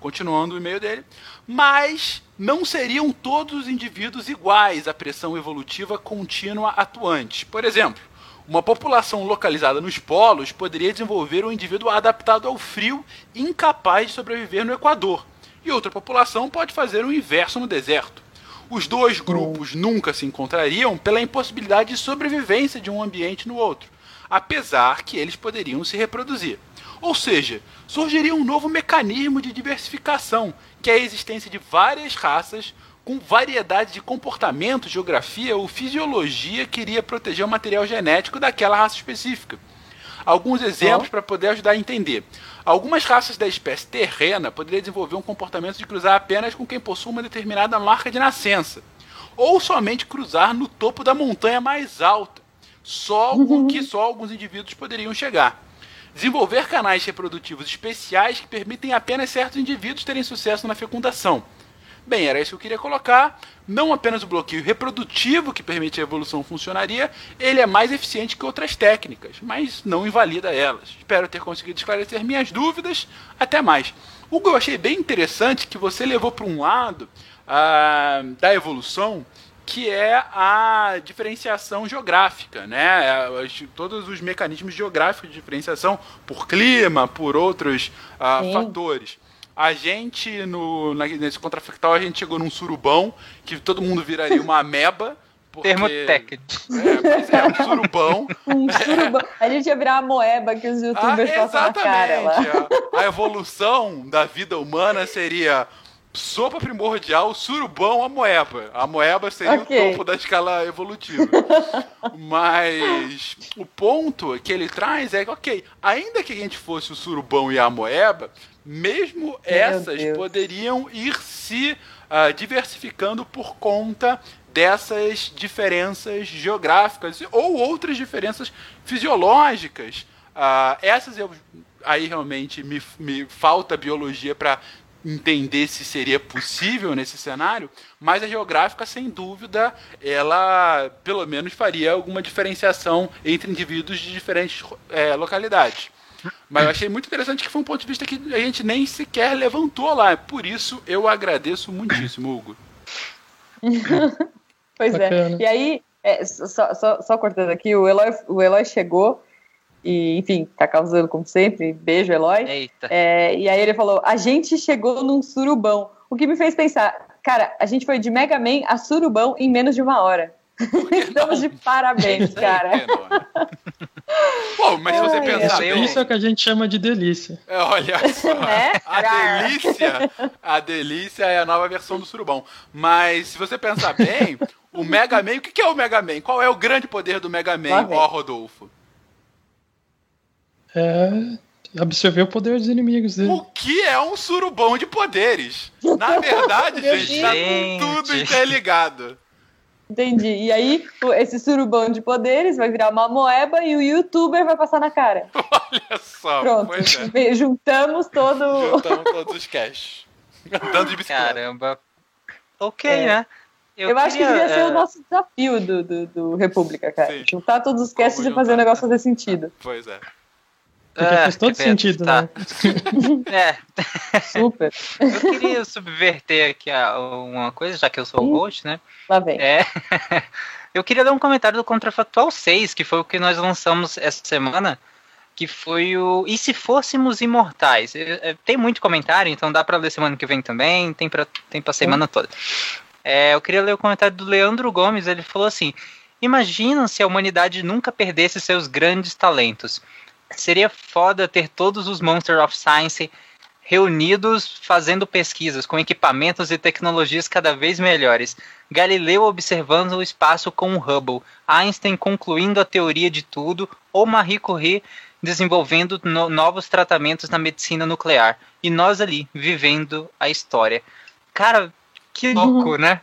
Continuando o e-mail dele. Mas não seriam todos os indivíduos iguais à pressão evolutiva contínua atuante. Por exemplo, Uma população localizada nos polos poderia desenvolver um indivíduo adaptado ao frio incapaz de sobreviver no Equador, e outra população pode fazer o inverso no deserto. Os dois grupos nunca se encontrariam pela impossibilidade de sobrevivência de um ambiente no outro, apesar que eles poderiam se reproduzir. Ou seja, surgiria um novo mecanismo de diversificação, que é a existência de várias raças com variedade de comportamento, geografia ou fisiologia que iria proteger o material genético daquela raça específica. Alguns exemplos para poder ajudar a entender. Algumas raças da espécie terrena poderiam desenvolver um comportamento de cruzar apenas com quem possui uma determinada marca de nascença, ou somente cruzar no topo da montanha mais alta, só com que só alguns indivíduos poderiam chegar. Desenvolver canais reprodutivos especiais que permitem apenas certos indivíduos terem sucesso na fecundação. Bem, era isso que eu queria colocar. Não apenas o bloqueio reprodutivo que permite a evolução funcionaria, ele é mais eficiente que outras técnicas, mas não invalida elas. Espero ter conseguido esclarecer minhas dúvidas. Até mais. Hugo, eu achei bem interessante que você levou para um lado ah, da evolução que é a diferenciação geográfica, né? É, todos os mecanismos geográficos de diferenciação por clima, por outros ah, fatores. A gente, no, nesse contrafactual, a gente chegou num surubão, que todo mundo viraria uma ameba. Porque... Termo técnico. É, é um surubão. Um surubão. A gente ia virar a moeba que os youtubers ah, passam na cara lá. A, evolução da vida humana seria sopa primordial, surubão, a moeba. A moeba seria Ok. o topo da escala evolutiva. Mas o ponto que ele traz é que, ok, ainda que a gente fosse o surubão e a moeba, mesmo essas poderiam ir se ah, diversificando por conta dessas diferenças geográficas ou outras diferenças fisiológicas. Ah, essas eu aí realmente me, me falta biologia para entender se seria possível nesse cenário, mas a geográfica, sem dúvida, ela pelo menos faria alguma diferenciação entre indivíduos de diferentes eh, localidades. Mas eu achei muito interessante que foi um ponto de vista que a gente nem sequer levantou lá. Por isso eu agradeço muitíssimo, Hugo. Pois Bacana. é. E aí, é, só, só, só cortando aqui, o Eloy, o Eloy chegou e, enfim, tá causando como sempre. Beijo, Eloy. Eita. É, e aí ele falou: a gente chegou num surubão. O que me fez pensar, cara, a gente foi de Mega Man a surubão em menos de uma hora. Estamos de parabéns, cara. Pô, mas se você Ai, pensar bem, Isso é o que a gente chama de delícia. é, olha só, Né? a delícia, a delícia é a nova versão do surubão. Mas se você pensar bem, o Mega Man, o que é o Mega Man? Qual é o grande poder do Mega Man, ó Rodolfo? É absorver o poder dos inimigos dele. O que é um surubão de poderes? Na verdade, Meu gente, tá tudo interligado. Entendi. E aí, esse surubão de poderes vai virar uma moeba e o youtuber vai passar na cara. Olha só, Pronto. pois é. Juntamos todo. Juntamos todos os cash. Andando de bicicleta. Caramba. Ok, É. né? Eu, acho que queria, devia ser é, o nosso desafio do, do, do República, cara. Sim. Juntar todos os casts e fazer o juntar. negócio fazer sentido. Pois é. Porque é, faz todo é, sentido, tá. né? É, Super. eu queria subverter aqui uma coisa, já que eu sou o host, né? Lá vem. É. Eu queria dar um comentário do Contrafactual 6, que foi o que nós lançamos essa semana, que foi o E se fôssemos imortais? É, é, Tem muito comentário, então dá pra ler semana que vem também, tem pra, tem pra semana toda. É, eu queria ler o comentário do Leandro Gomes, ele falou assim: Imagina se a humanidade nunca perdesse seus grandes talentos. Seria foda ter todos os Monsters of Science reunidos fazendo pesquisas com equipamentos e tecnologias cada vez melhores. Galileu observando o espaço com o Hubble, Einstein concluindo a teoria de tudo, ou Marie Curie desenvolvendo no- novos tratamentos na medicina nuclear. E nós ali, vivendo a história. Cara, que louco, né?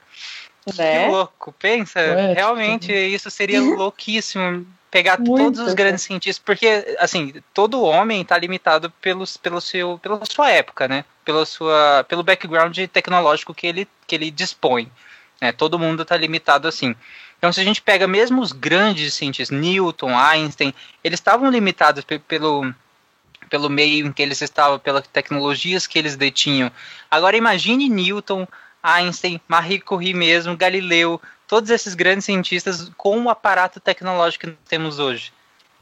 Né? Que louco. Pensa, Poético realmente isso seria louquíssimo. Pegar Muito, todos os grandes cientistas, porque, assim, todo homem está limitado pelos, pelo seu, pela sua época, né? Pela sua, pelo background tecnológico que ele, que ele dispõe. Né? Todo mundo está limitado assim. Então, se a gente pega mesmo os grandes cientistas, Newton, Einstein, eles estavam limitados pe- pelo, pelo meio em que eles estavam, pelas tecnologias que eles detinham. Agora, imagine Newton, Einstein, Marie Curie mesmo, Galileu, todos esses grandes cientistas com o aparato tecnológico que temos hoje.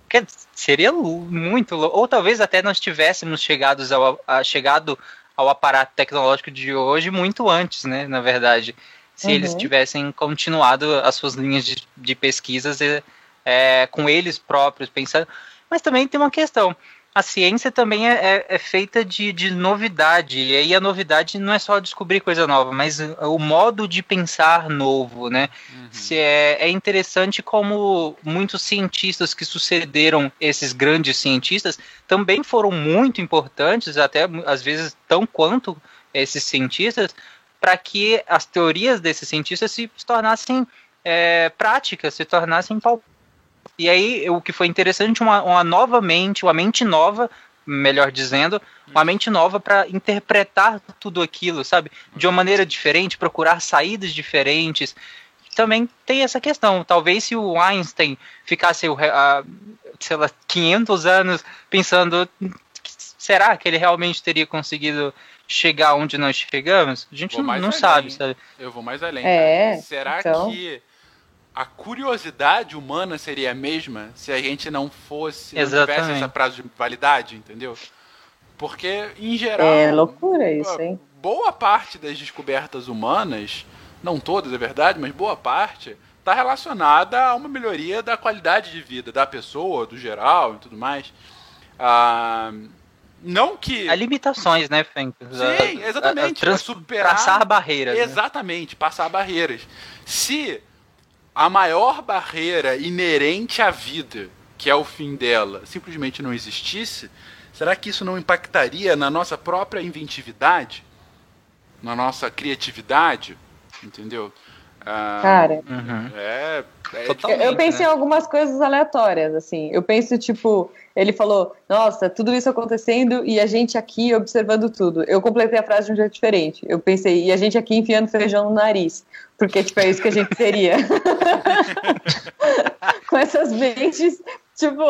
Que seria muito ou talvez até nós tivéssemos chegados ao, a, chegado ao aparato tecnológico de hoje muito antes, né? Na verdade, se uhum. eles tivessem continuado as suas linhas de, de pesquisas é, com eles próprios pensando. Mas também tem uma questão a ciência também é, é, é, feita de, de novidade. E aí a novidade não é só descobrir coisa nova, mas o modo de pensar novo, né? Uhum. Se é, é interessante como muitos cientistas que sucederam esses grandes cientistas também foram muito importantes, até às vezes tão quanto esses cientistas, para que as teorias desses cientistas se tornassem é, práticas, se tornassem palpáveis e aí, o que foi interessante, uma, uma nova mente, uma mente nova, melhor dizendo, uma mente nova para interpretar tudo aquilo, sabe? De uma maneira diferente, procurar saídas diferentes. Também tem essa questão. Talvez se o Einstein ficasse, a, sei lá, 500 anos pensando, será que ele realmente teria conseguido chegar onde nós chegamos? A gente não, não sabe, sabe? Eu vou mais além. É, será então... que a curiosidade humana seria a mesma se a gente não fosse, não tivesse essa prazo de validade, entendeu? Porque, em geral. É loucura isso, hein? Boa parte das descobertas humanas, não todas, é verdade, mas boa parte, está relacionada a uma melhoria da qualidade de vida da pessoa, do geral e tudo mais. Ah, não que. Há limitações, né? Sim, exatamente. A, a, a trans... superar... Passar barreiras. Né? Exatamente, né? passar barreiras. Se a maior barreira inerente à vida, que é o fim dela, simplesmente não existisse, será que isso não impactaria na nossa própria inventividade? Na nossa criatividade? Entendeu? Ah, Cara, uhum. é, é eu pensei né? em algumas coisas aleatórias, assim. Eu penso, tipo, ele falou, nossa, tudo isso acontecendo e a gente aqui observando tudo. Eu completei a frase de um jeito diferente. Eu pensei, e a gente aqui enfiando feijão no nariz. Porque, tipo, é isso que a gente seria. Com essas mentes tipo,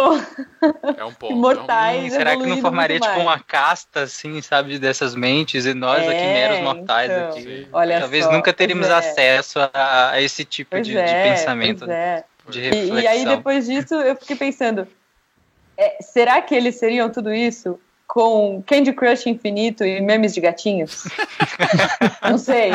é um ponto, imortais. É um... Será que não formaria tipo uma casta, assim, sabe, dessas mentes e nós é, aqui meros mortais então, aqui? Olha Talvez só, nunca teríamos é. acesso a, a, esse tipo de, é, de, pensamento, é. de reflexão. E, e, aí depois disso eu fiquei pensando, é, será que eles seriam tudo isso? Com Candy Crush infinito e memes de gatinhos? Não sei.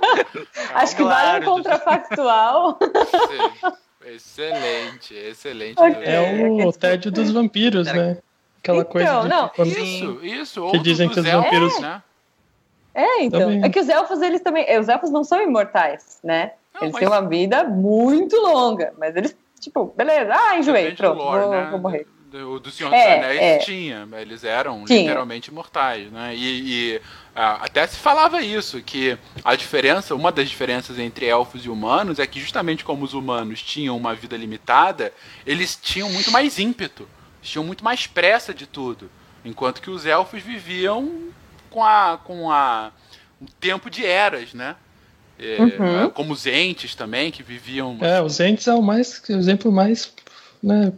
Acho que vale um contrafactual. Sim. Excelente, excelente. Okay. É o tédio dos vampiros, né? Aquela então, coisa de não, quando... isso, isso. Que dizem que os vampiros. É. Né? É, então. Também. É que os elfos, eles também. Os elfos não são imortais, né? Não, eles mas... têm uma vida muito longa, mas eles, tipo, beleza, ah, enjoei, pronto, lore, vou, né? vou morrer. O do Senhor dos é, Anéis é. tinha, eles eram tinha. literalmente imortais, né? E, e até se falava isso, que a diferença, uma das diferenças entre elfos e humanos é que justamente como os humanos tinham uma vida limitada, eles tinham muito mais ímpeto, tinham muito mais pressa de tudo, enquanto que os elfos viviam com a com a o tempo de eras, né? É, uhum. Como os entes também que viviam. É, os entes é o mais o exemplo mais né,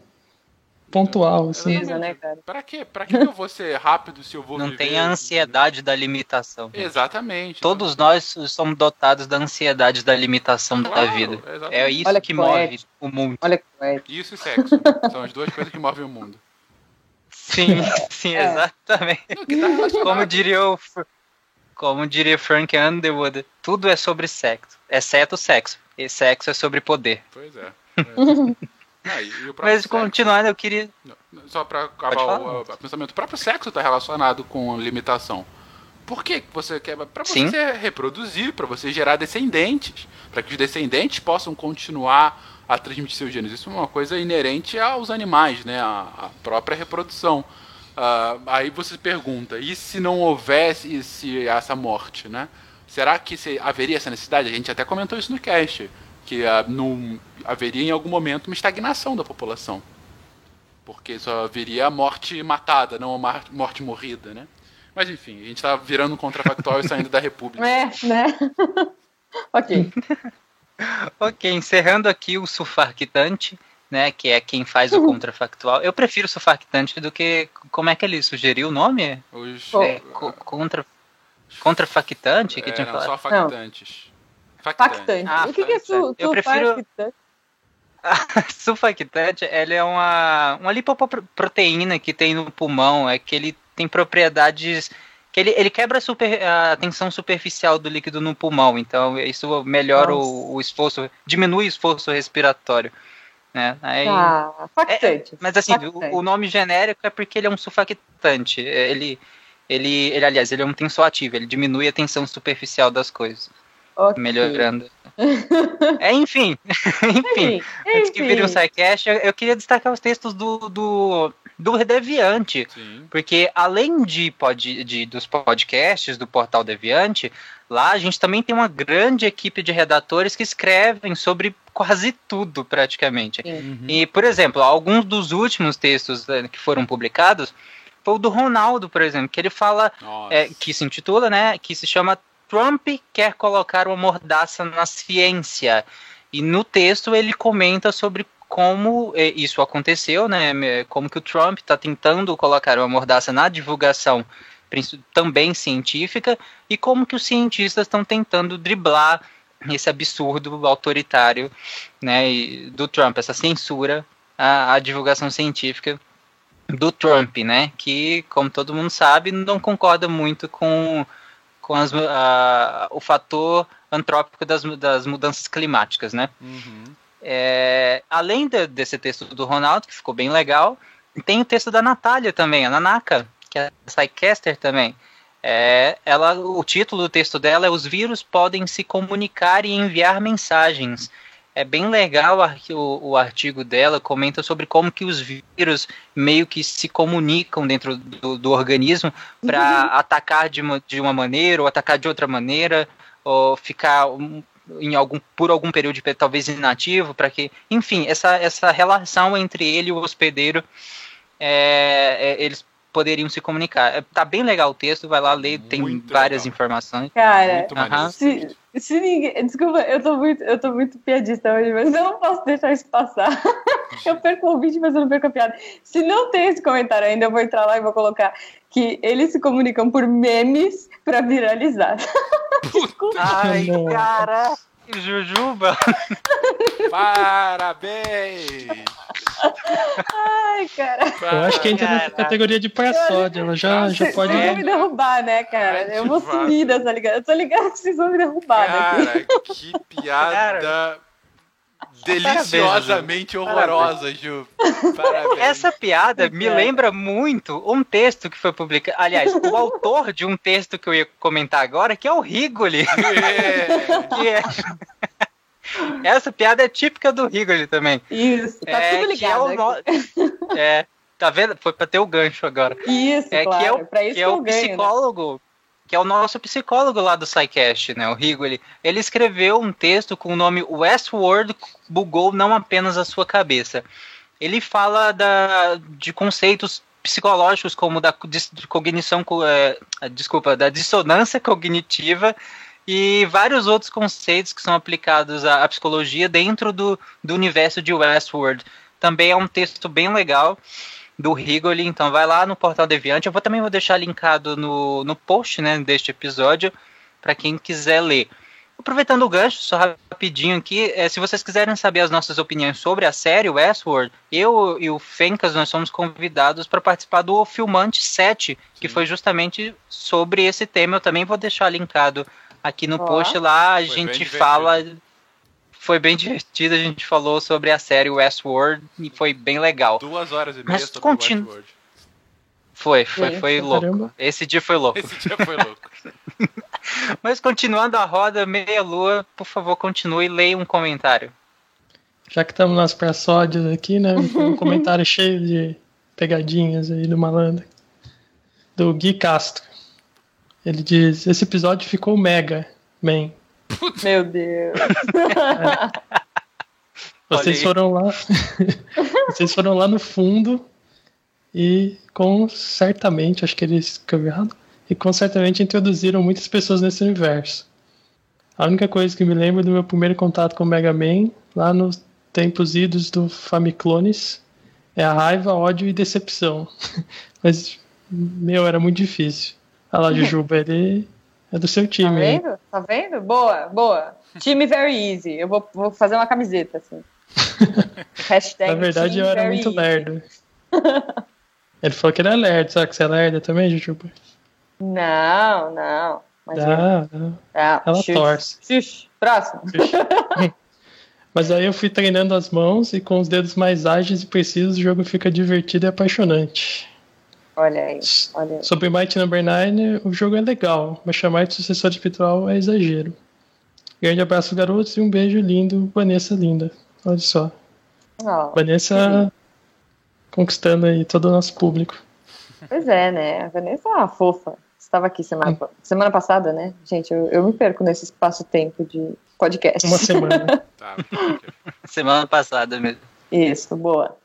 pontual, assim. Precisa, né, cara? Pra quê? Pra que eu vou ser rápido se eu vou Não viver? tem a ansiedade da limitação. Exatamente. Todos nós somos dotados da ansiedade da limitação claro, da vida. Exatamente. É isso Olha que, que move o mundo. Olha que poético. Isso e sexo. São as duas coisas que movem o mundo. Sim, sim, é. exatamente. Tá como diria o como diria Frank Underwood, tudo é sobre sexo, exceto sexo. E sexo é sobre poder. Pois é. é. Ah, Mas continuando, eu queria. Só para acabar o, o, pensamento, o próprio sexo está relacionado com limitação. Por que você quer? Para você Sim. reproduzir, para você gerar descendentes, para que os descendentes possam continuar a transmitir seus genes. Isso é uma coisa inerente aos animais, né? A, a própria reprodução. Uh, aí você pergunta, e se não houvesse esse, essa morte, né? Será que se, haveria essa necessidade? A gente até comentou isso no cast que uh, não haveria em algum momento uma estagnação da população. Porque só haveria a morte matada, não a morte morrida, né? Mas enfim, a gente está virando um contrafactual e saindo da República. É, né? ok. ok, encerrando aqui o sulfarquitante, né, que é quem faz o contrafactual. Eu prefiro o sulfarquitante do que. Como é que ele sugeriu o nome? Os... É, co contra, contrafactante? Que é, tinha não, falado? só factantes. Factante. Ah, o que, que é su, eu prefiro- sulfactante? Sulfactante, ele é uma, uma lipoproteína que tem no pulmão, é que ele tem propriedades que ele, ele quebra a, super- a tensão superficial do líquido no pulmão, então isso melhora o, o esforço, diminui o esforço respiratório, né? Aí- Ah, factante. mas assim, Factante. o, o nome genérico é porque ele é um sulfactante, ele, ele, ele, aliás, ele é um tensoativo, ele diminui a tensão superficial das coisas, Ok. melhorando. é, enfim, enfim. Enfim, Antes que vire um sidecast, eu, queria destacar os textos do, do, do Deviante. Sim. Porque além de, pod, de dos podcasts do Portal Deviante, lá a gente também tem uma grande equipe de redatores que escrevem sobre quase tudo, praticamente. Sim. E, por exemplo, alguns dos últimos textos eh, que foram publicados foi o do Ronaldo, por exemplo, que ele fala é, que se intitula, né, que se chama Trump quer colocar uma mordaça na ciência. E no texto ele comenta sobre como eh, isso aconteceu, né, como que o Trump está tentando colocar uma mordaça na divulgação também científica e como que os cientistas estão tentando driblar esse absurdo autoritário, né, do Trump, essa censura à, à divulgação científica do Trump, né, que como todo mundo sabe não concorda muito com com as, a- o fator antrópico das, das mudanças climáticas, né? Uhum. É, além de- desse texto do Ronaldo, que ficou bem legal, tem o texto da Natália também, a Nanaka, que é Psycaster também. É, ela, o título do texto dela é Os vírus podem se comunicar e enviar mensagens. É bem legal o, artigo dela, comenta sobre como que os vírus meio que se comunicam dentro do, do organismo para atacar de uma, de uma maneira ou atacar de outra maneira, ou ficar em algum, por algum período de, talvez inativo, para que, enfim, essa, essa relação entre ele e o hospedeiro, é, é, eles poderiam se comunicar. É, tá bem legal o texto, vai lá ler, tem Muito várias legal. informações. Cara, se, se ninguém. Desculpa, eu tô, muito, eu tô muito piadista hoje, mas eu não posso deixar isso passar. Eu perco o ouvinte, mas eu não perco a piada. Se não tem esse comentário ainda, eu vou entrar lá e vou colocar que eles se comunicam por memes pra viralizar. Desculpa. Ai, cara, Jujuba. Parabéns! Ai, cara. Eu acho que entra na Caraca. categoria de praçódia. Ela já, já Vocês pode. vão me derrubar, né, cara? Eu vou sumir dessa ligada. Eu tô ligado que vocês vão me derrubar daqui. Cara, que piada deliciosamente horrorosa, Ju. Parabéns. Essa piada me É. lembra muito um texto que foi publicado. Aliás, o autor de um texto que eu ia comentar agora, que é o Rigoli. É. que é- Essa piada é típica do Rigoli também. Isso, tá é, tudo que é ligado. o no- é, tá vendo? Foi pra ter o gancho agora. Isso, É claro. que é o, pra isso que é o eu ganho, né? Que é o nosso psicólogo lá do SciCast, né? O Rigoli. Ele escreveu um texto com o nome Westworld bugou não apenas a sua cabeça. Ele fala da, de conceitos psicológicos como da cognição, co- é, desculpa, da dissonância cognitiva e vários outros conceitos que são aplicados à, à psicologia dentro do, do universo de Westworld. Também é um texto bem legal do Rigoli, então vai lá no Portal Deviante. Eu vou, também vou deixar linkado no, no post né, deste episódio para quem quiser ler. Aproveitando o gancho, só rapidinho aqui, eh, se vocês quiserem saber as nossas opiniões sobre a série Westworld, eu e o Fencas nós somos convidados para participar do Filmante 7, que Sim. foi justamente sobre esse tema. Eu também vou deixar linkado aqui no Ó. post lá. A Foi gente divertido. Foi bem divertido, a gente falou sobre a série Westworld e foi bem legal. Duas horas e meia Mas sobre continu- Westworld. Foi, foi, foi louco. Caramba. Esse dia foi louco. Esse dia foi louco. Mas continuando a roda, meia lua, por favor, continue e leia um comentário. Já que estamos nas praçódias aqui, né? Um comentário cheio de pegadinhas aí do malandro. Do Gui Castro. Ele diz: Esse episódio ficou mega, man. Meu Deus. Vocês foram lá. Vocês foram lá no fundo e com certamente, acho que ele escreveu errado, e com certamente introduziram muitas pessoas nesse universo. A única coisa que me lembro do meu primeiro contato com o Mega Man, lá nos tempos idos do Famiclones, é a raiva, ódio e decepção. Mas, meu, era muito difícil. Olha lá, Jujuba, ele É do seu Tá time. hein? vendo? Tá vendo? Boa, boa. Time very easy. Eu vou, vou fazer uma camiseta, assim. Hashtag Na verdade, eu era muito easy. lerdo. Ele falou que era lerdo, sabe que você é lerda também, Jujuba? Não, não. Imagina. Ah, não. Não, Ela xuxa. torce. Xuxa. Próximo. Mas aí eu fui treinando as mãos e com os dedos mais ágeis e precisos o jogo fica divertido e apaixonante. Olha aí, olha aí. Sobre Might Number 9, o jogo é legal, mas chamar de sucessor espiritual é exagero. Grande abraço, garotos, e um beijo lindo, Vanessa linda. Olha só. Ó, Vanessa conquistando aí todo o nosso público. pois é, né? A Vanessa é uma fofa. Estava aqui semana, semana passada, né? Gente, eu, eu me perco nesse espaço-tempo de podcast. Uma semana. Tá. Semana passada mesmo. Isso, boa.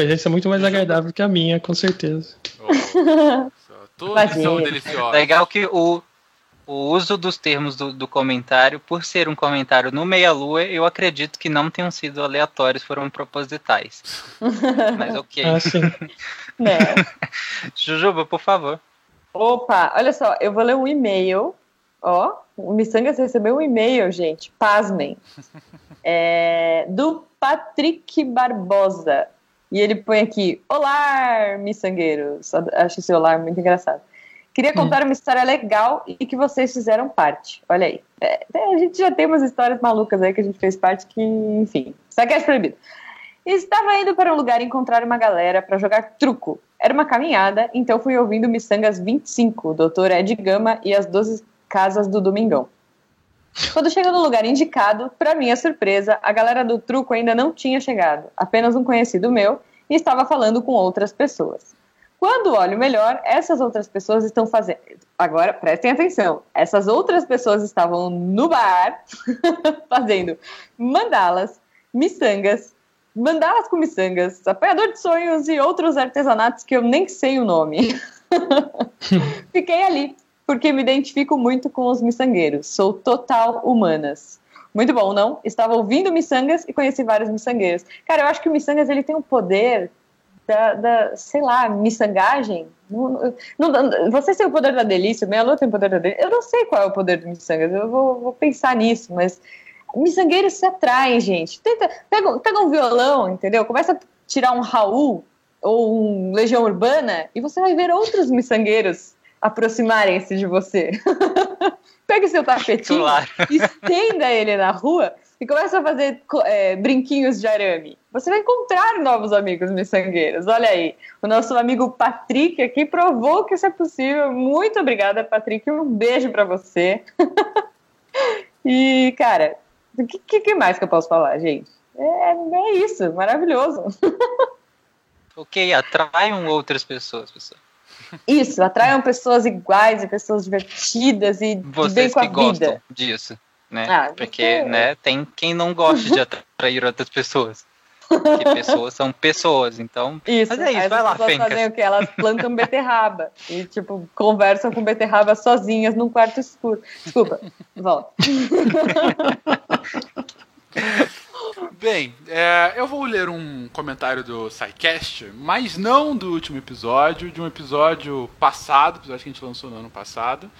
Presença muito mais agradável que a minha, com certeza. Oh, todos são deliciosos. Legal que o, o uso dos termos do, do comentário, por ser um comentário no meia-lua, eu acredito que não tenham sido aleatórios, foram propositais. Mas ok. Ah, sim. Né? Jujuba, por favor. Opa, olha só, eu vou ler um e-mail. Ó, o Missangas recebeu um e-mail, gente. Pasmem. É, do Patrick Barbosa. E ele põe aqui: Olá, miçangueiros. Acho esse olá muito engraçado. Queria contar uma história legal e que vocês fizeram parte. Olha aí. É, a gente já tem umas histórias malucas aí que a gente fez parte que, enfim. Saquete proibido. Estava indo para um lugar encontrar uma galera para jogar truco. Era uma caminhada, então fui ouvindo Missangas 25, Dr. Ed Gama e as 12 casas do Domingão. Quando chega no lugar indicado, para minha surpresa, a galera do truco ainda não tinha chegado, apenas um conhecido meu, e estava falando com outras pessoas. Quando olho melhor, essas outras pessoas estão fazendo. Agora, prestem atenção: essas outras pessoas estavam no bar fazendo mandalas, miçangas, mandalas com miçangas, apanhador de sonhos e outros artesanatos que eu nem sei o nome. Fiquei ali, porque me identifico muito com os miçangueiros. Sou total humanas. Muito bom, não? Estava ouvindo miçangas e conheci vários miçangueiros. Cara, eu acho que o miçangas ele tem um poder da, da sei lá, miçangagem. Não, não, o poder da delícia, o Meia Lua tem o poder da delícia. Eu não sei qual é o poder do miçangas, eu vou, vou pensar nisso, mas miçangueiros se atraem, gente. Tenta, pega, pega um violão, entendeu? Começa a tirar um Raul ou um Legião Urbana e você vai ver outros miçangueiros aproximarem-se de você. Pegue seu tapetinho, Claro. estenda ele na rua e começa a fazer é, brinquinhos de arame. Você vai encontrar novos amigos miçangueiros. Olha aí, o nosso amigo Patrick aqui provou que isso é possível. Muito obrigada, Patrick. Um beijo pra você. e, cara, o que, que- que mais que eu posso falar, gente? É, é isso, maravilhoso. Ok, atraiam outras pessoas, pessoal. Isso, atraiam pessoas iguais e pessoas divertidas e de bem Vocês com a que gostam vida. disso, né? Ah, Porque, você- né, tem quem não gosta de atrair outras pessoas. Porque pessoas são pessoas, então. Isso, Mas é isso, vai lá, pessoas Fencas. fazem o quê? Elas plantam beterraba e, tipo, conversam com beterraba sozinhas num quarto escuro. Desculpa, volta. Bem, é, eu vou ler um comentário do SciCast, mas não do último episódio, de um episódio passado, episódio que a gente lançou no ano passado.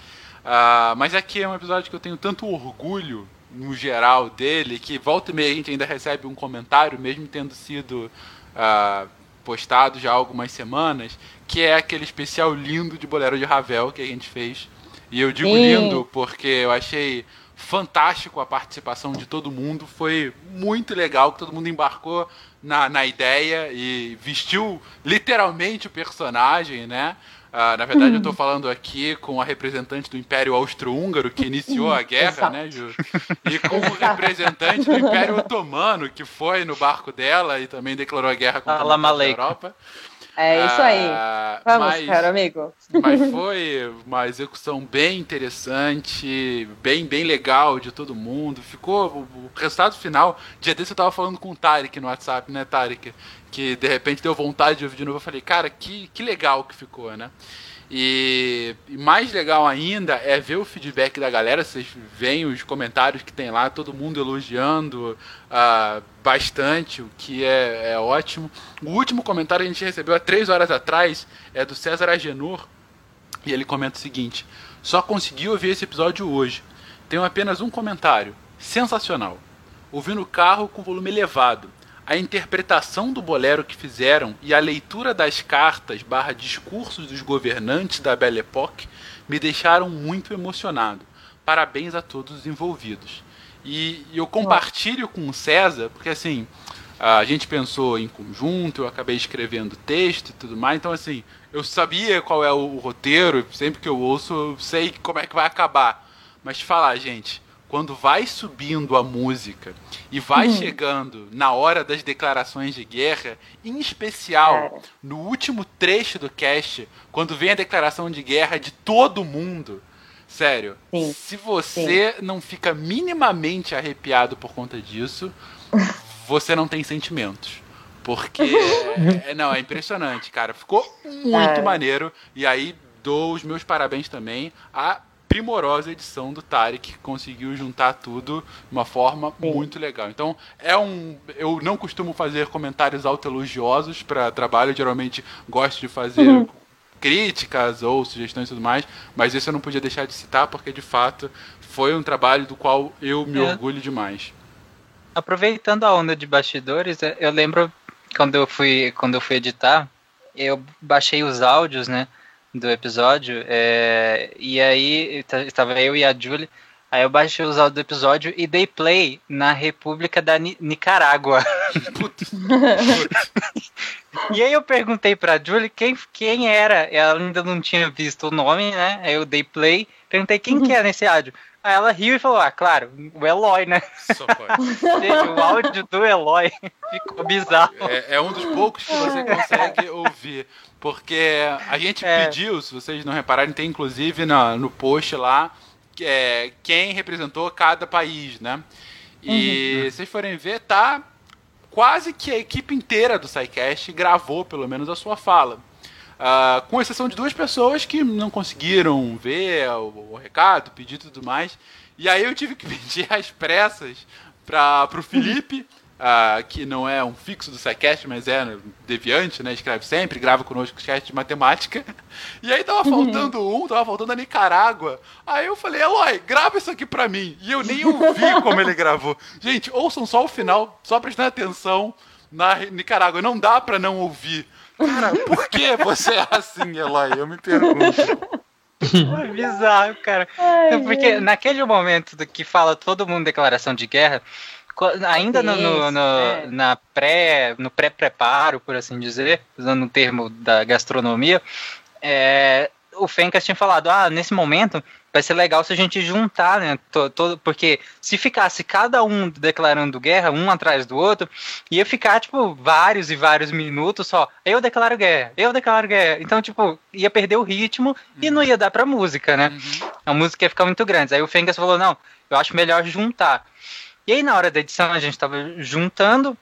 Ah, mas aqui é um episódio que eu tenho tanto orgulho no geral dele, que volta e meia a gente ainda recebe um comentário, mesmo tendo sido ah, postado já há algumas semanas, que é aquele especial lindo de Bolero de Ravel que a gente fez. E eu digo lindo porque eu achei fantástico a participação de todo mundo. Foi muito legal que todo mundo embarcou na, na ideia e vestiu literalmente o personagem, né? Ah, na verdade, eu estou falando aqui com a representante do Império Austro-Húngaro, que iniciou a guerra, Exato. né, Ju? E com o representante do Império Otomano, que foi no barco dela e também declarou a guerra contra Salam a aleikum. Europa. É isso aí. Ah, Vamos, mas- caro amigo. mas foi uma execução bem interessante, bem, bem legal de todo mundo. Ficou o, o resultado final. Dia desse eu tava falando com o Tarek no WhatsApp, né, Tarek? Que de repente deu vontade de ouvir de novo. Eu falei, cara, que, que legal que ficou, né? E, e mais legal ainda é ver o feedback da galera. Vocês veem os comentários que tem lá, todo mundo elogiando ah, bastante, o que é, é ótimo. O último comentário que a gente recebeu há três horas atrás é do César Agenor, E ele comenta o seguinte: Só consegui ouvir esse episódio hoje. Tenho apenas um comentário. Sensacional. Ouvi no carro com volume elevado. A interpretação do bolero que fizeram e a leitura das cartas barra discursos dos governantes da Belle Époque me deixaram muito emocionado. Parabéns a todos os envolvidos. E, eu compartilho com o César, porque assim, a gente pensou em conjunto, eu acabei escrevendo texto e tudo mais, então assim, eu sabia qual é o, o roteiro, sempre que eu ouço, eu sei como é que vai acabar. Mas falar, gente, quando vai subindo a música e vai uhum. chegando na hora das declarações de guerra, em especial é. no último trecho do cast, quando vem a declaração de guerra de todo mundo. Sério, Sim. se você Sim. não fica minimamente arrepiado por conta disso, você não tem sentimentos. Porque, é, não, é impressionante, cara. Ficou muito é. maneiro. E aí dou os meus parabéns também a primorosa edição do Tarek, que conseguiu juntar tudo de uma forma Sim. muito legal. Então, é um. Eu não costumo fazer comentários autoelogiosos para trabalho, geralmente gosto de fazer. Uhum. Críticas ou sugestões e tudo mais, mas esse eu não podia deixar de citar porque de fato foi um trabalho do qual eu me é. orgulho demais. Aproveitando a onda de bastidores, eu lembro quando eu fui quando eu fui editar, eu baixei os áudios, né? Do episódio. É, e aí estava eu e a Julie. Aí eu baixei os áudios do episódio e dei play na República da Ni Nicarágua. e aí eu perguntei pra Julie quem, quem era. Ela ainda não tinha visto o nome, né? Aí eu dei play, perguntei quem que é nesse áudio. Aí ela riu e falou: Ah, claro, o Eloy, né? Só pode. o áudio do Eloy ficou bizarro. É, é, um dos poucos que você consegue ouvir. Porque a gente é. pediu, se vocês não repararem, tem inclusive no, no post lá é, quem representou cada país, né? E uhum. se vocês forem ver, tá quase que a equipe inteira do SciCast gravou pelo menos a sua fala. Uh, com exceção de duas pessoas que não conseguiram ver o, o recado, pedir tudo mais. E aí eu tive que pedir às pressas para o Felipe, uh, que não é um fixo do SciCast, mas é deviante, né? Escreve sempre, grava conosco o cast de matemática. E aí tava uhum. faltando um, tava faltando a Nicarágua. Aí eu falei, Eloy, grava isso aqui pra mim. E eu nem ouvi como ele gravou. Gente, ouçam só o final, só prestando atenção na Nicarágua. Não dá pra não ouvir. Cara, por que você é assim, Eloy? Eu me pergunto. É bizarro, cara. Ai, Porque gente. naquele momento do que fala todo mundo declaração de guerra, ainda no, no, no, é. na pré, no pré-preparo, por assim dizer, usando o termo da gastronomia, é, o Fencas tinha falado, ah, nesse momento vai ser legal se a gente juntar, né? Todo, porque se ficasse cada um declarando guerra, um atrás do outro, ia ficar, tipo, vários e vários minutos só. Eu declaro guerra, eu declaro guerra. Então, tipo, ia perder o ritmo uhum. e não ia dar pra música, né? Uhum. A música ia ficar muito grande. Aí o Fengas falou, não, eu acho melhor juntar. E aí, na hora da edição, a gente tava juntando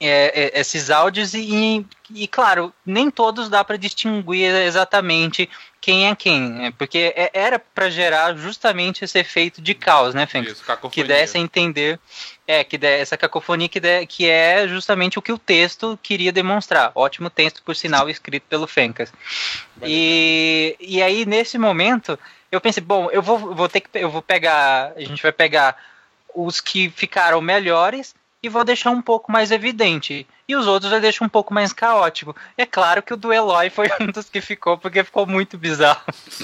é, é, esses áudios e, e, claro, nem todos dá para distinguir exatamente quem é quem, né? porque é, era para gerar justamente esse efeito de caos, né, Fênix? Isso, que desse a entender, é, que desse essa cacofonia que, de, que é justamente o que o texto queria demonstrar. Ótimo texto, por sinal, escrito pelo Fencas. E, e aí, nesse momento, eu pensei, bom, eu vou, vou ter que, eu vou pegar, a gente vai pegar os que ficaram melhores e vou deixar um pouco mais evidente. E os outros eu deixo um pouco mais caótico. É claro que o do Eloy foi um dos que ficou, porque ficou muito bizarro.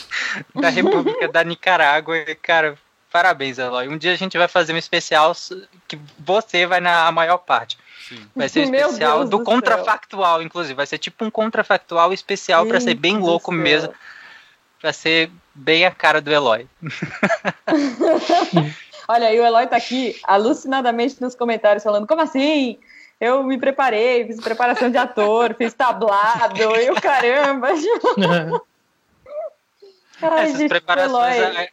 da República da Nicarágua. E, cara, parabéns, Eloy. Um dia a gente vai fazer um especial que você vai na maior parte. Sim. Vai ser um especial do, do contrafactual, céu. inclusive. Vai ser tipo um contrafactual especial para ser bem louco mesmo. Pra ser bem a cara do Eloy. Olha, aí o Eloy tá aqui alucinadamente nos comentários falando: como assim? Eu me preparei, fiz preparação de ator, fiz tablado, e o caramba. Ai, Essas gente, preparações,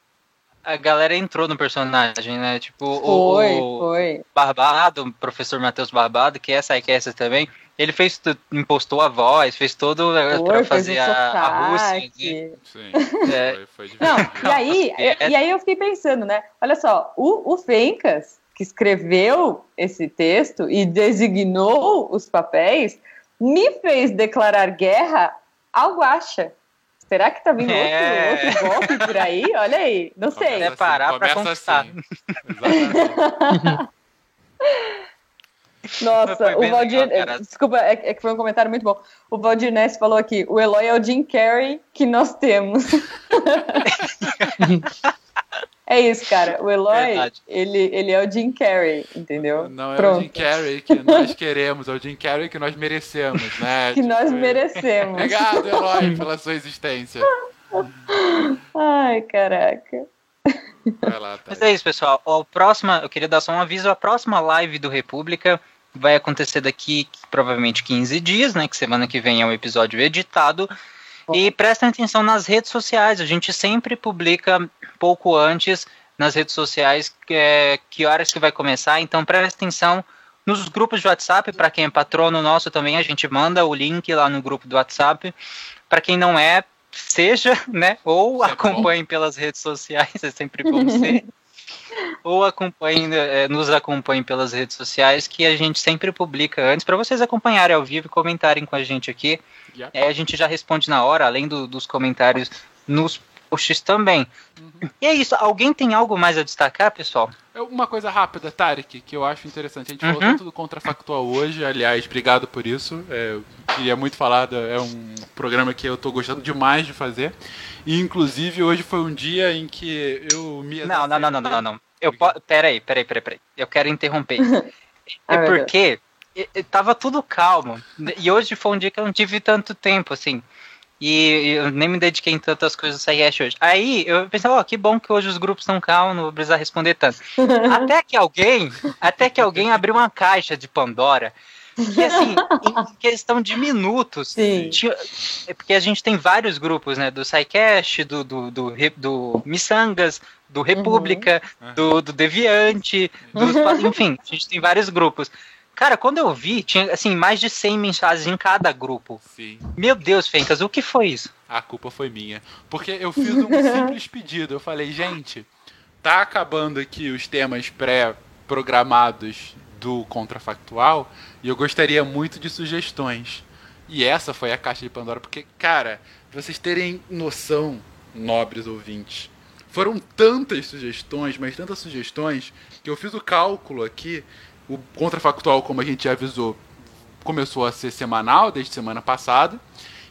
a, a, galera entrou no personagem, né? Tipo, foi, o, foi. Barbado, o professor Matheus Barbado, que é essa essa também, ele fez, impostou a voz, fez todo para fazer a, a Rússia. Né? Sim, é. foi, foi Não, e aí, e aí eu fiquei pensando, né? Olha só, o, o Fencas, que escreveu esse texto e designou os papéis, me fez declarar guerra ao Guaxa. Será que tá vindo É. outro, outro golpe por aí? Olha aí, não sei. É parar pra começa conquistar. assim. Exatamente. Nossa, o Valdir. legal, desculpa, é, é que foi um comentário muito bom. O Valdir Ness falou aqui: o Eloy é o Jim Carrey que nós temos. é isso, cara. O Eloy, Verdade. ele, ele é o Jim Carrey, entendeu? Não é Pronto. o Jim Carrey que nós queremos, é o Jim Carrey que nós merecemos, né? Que nós Tipo, merecemos. Obrigado, Eloy, pela sua existência. Ai, caraca. Vai lá, tá. Mas é isso, pessoal. O próximo, eu queria dar só um aviso. A próxima live do República vai acontecer daqui provavelmente 15 dias, né? Que semana que vem é um episódio editado. E prestem atenção nas redes sociais. A gente sempre publica pouco antes nas redes sociais é, que horas que vai começar. Então preste atenção nos grupos de WhatsApp. Para quem é patrono nosso também, a gente manda o link lá no grupo do WhatsApp. Para quem não é, seja, né? Ou Sempre acompanhe pelas redes sociais, é sempre bom ser. ou acompanhe, eh, nos acompanhe pelas redes sociais, que a gente sempre publica antes, para vocês acompanharem ao vivo e comentarem com a gente aqui. Yeah. Aí a gente já responde na hora, além do- dos comentários nos posts também. E é isso. Alguém tem algo mais a destacar, pessoal? É Uma coisa rápida, Tarek, que eu acho interessante. A gente falou Uhum. tanto do contrafactual hoje, aliás, obrigado por isso. É, eu queria muito falar, da- é um programa que eu tô gostando demais de fazer. E, inclusive, hoje foi um dia em que eu me. Não, não, não, não, não, não. Eu po... Peraí, peraí, peraí, peraí. Eu quero interromper. É Deus. porque e- e tava tudo calmo. E hoje foi um dia que eu não tive tanto tempo, assim. E eu nem me dediquei em tantas coisas do CRS hoje. Aí eu pensei, ó, que bom que hoje os grupos estão calmos, não vou precisar responder tanto. até que alguém, até que alguém abriu uma caixa de Pandora. Que assim, em questão de minutos, Sim. tinha- é porque a gente tem vários grupos, né? Do SciCast, do, do, do, do Missangas, do República, Uhum. do, do Deviante, dos, enfim, a gente tem vários grupos. Cara, quando eu vi, tinha assim, mais de 100 mensagens em cada grupo. Sim, Meu Deus, Fencas, o que foi isso? a culpa foi minha. Porque eu fiz um simples pedido. Eu falei, gente, tá acabando aqui os temas pré-programados do contrafactual e eu gostaria muito de sugestões. E essa foi a caixa de Pandora, porque, cara, pra vocês terem noção, nobres ouvintes, foram tantas sugestões, mas tantas sugestões, que eu fiz o cálculo aqui. O contrafactual, como a gente já avisou, começou a ser semanal desde semana passada.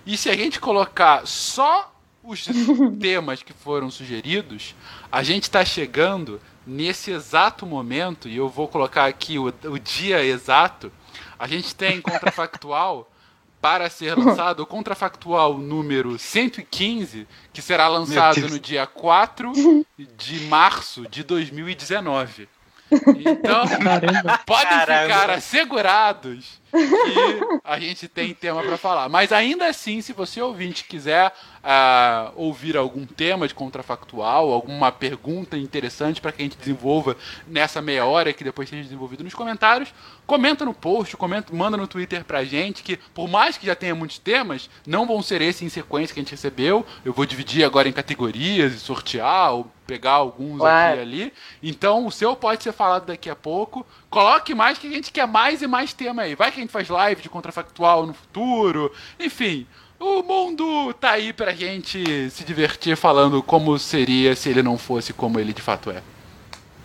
E se a gente colocar só os temas que foram sugeridos, a gente está chegando nesse exato momento, e eu vou colocar aqui o, o dia exato, a gente tem contrafactual para ser lançado, o contrafactual número 115, que será lançado no dia 4 de março de 2019. Então, Caramba. podem Caramba. ficar assegurados que a gente tem tema para falar. Mas ainda assim, se você ouvinte quiser ah, ouvir algum tema de contrafactual, alguma pergunta interessante para que a gente desenvolva nessa meia hora que depois seja desenvolvido nos comentários, comenta no post, comenta, manda no Twitter pra gente que por mais que já tenha muitos temas, não vão ser esses em sequência que a gente recebeu. Eu vou dividir agora em categorias e sortear ou pegar alguns Claro. aqui e ali. Então o seu pode ser falado daqui a pouco. Coloque mais que a gente quer mais e mais tema aí. Vai que a gente faz live de contrafactual no futuro. Enfim, o mundo tá aí pra gente se divertir falando como seria se ele não fosse como ele de fato é.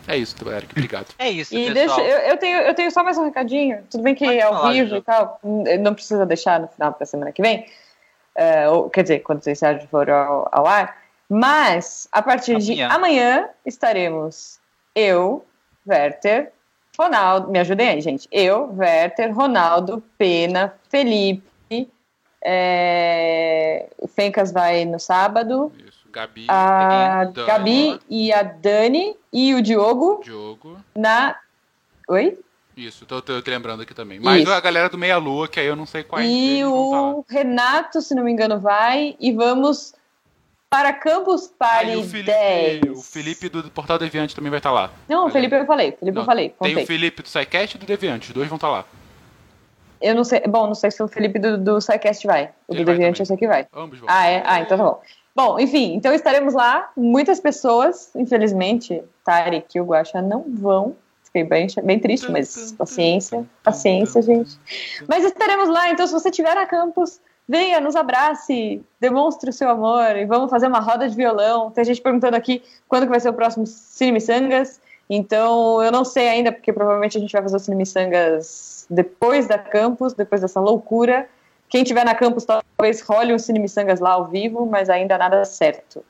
É isso, Eric. Obrigado. É isso, E pessoal. deixa, eu, eu, tenho, eu tenho só mais um recadinho. Tudo bem que Pode é ao vivo e tal, não precisa deixar no final para semana que vem. É, ou, quer dizer, quando esse áudio for ao, ao ar. Mas, a partir de Amanhã. amanhã, estaremos eu, Werther, Ronaldo. Me ajudem aí, gente. Eu, Werther, Ronaldo, Pena, Felipe. É, o Fencas vai no sábado. Isso. Gabi, A Dani, Gabi e a Dani e o Diogo Diogo. na. Oi? Isso, tô, tô te lembrando aqui também. Mas Isso. a galera do Meia Lua, que aí eu não sei E vão tá lá. o Renato, se não me engano, vai. E vamos para Campus Party Aí o Felipe, 10. o Felipe do Portal Deviante também vai estar lá. Não, o. Felipe eu falei. Felipe Não, eu falei. Tem o Felipe do SciCast e do Deviante, os dois vão estar lá. Eu não sei. Bom, não sei se o Felipe do, do SciCast vai. O Ele do Deviante eu sei que vai. Ambos vão. Ah, é? Ah, então tá bom. Bom, enfim, então estaremos lá. Muitas pessoas, infelizmente, Tarek e o Guaxa não vão. Fiquei bem, bem triste, mas paciência, paciência, gente. Mas estaremos lá, então se você estiver na campus, venha, nos abrace, demonstre o seu amor e vamos fazer uma roda de violão. Tem gente perguntando aqui quando que vai ser o próximo Cine Missangas. Então, eu não sei ainda, porque provavelmente a gente vai fazer o Cine Missangas depois da campus, depois dessa loucura. Quem tiver na campus talvez role um Cine Missangas lá ao vivo, mas ainda nada certo.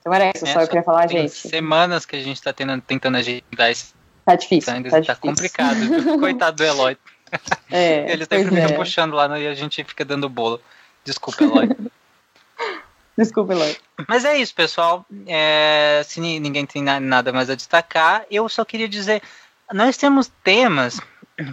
Então era isso, É, só eu queria falar, gente. semanas que a gente tá tendo, tentando agendar esse Tá difícil, tá, tá, difícil. complicado. Coitado do Eloy. É, Ele sempre é. puxando lá no- e a gente fica dando bolo. Desculpa, Eloy. Desculpa, Eloy. Mas é isso, pessoal. É, se ni- ninguém tem na- nada mais a destacar, eu só queria dizer: nós temos temas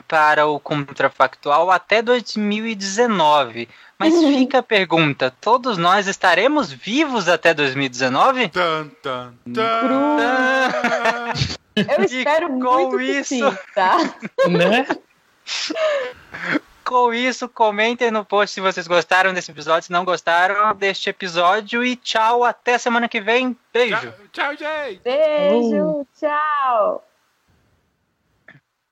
para o contrafactual até 2019. Mas fica a pergunta: todos nós estaremos vivos até 2019? Tan, tan, Ah, Eu E espero com muito que isso- sim, tá? Né? Com isso, comentem no post se vocês gostaram desse episódio, se não gostaram deste episódio. E tchau, até semana que vem. Beijo. Tchau, tchau, gente! Beijo, tchau!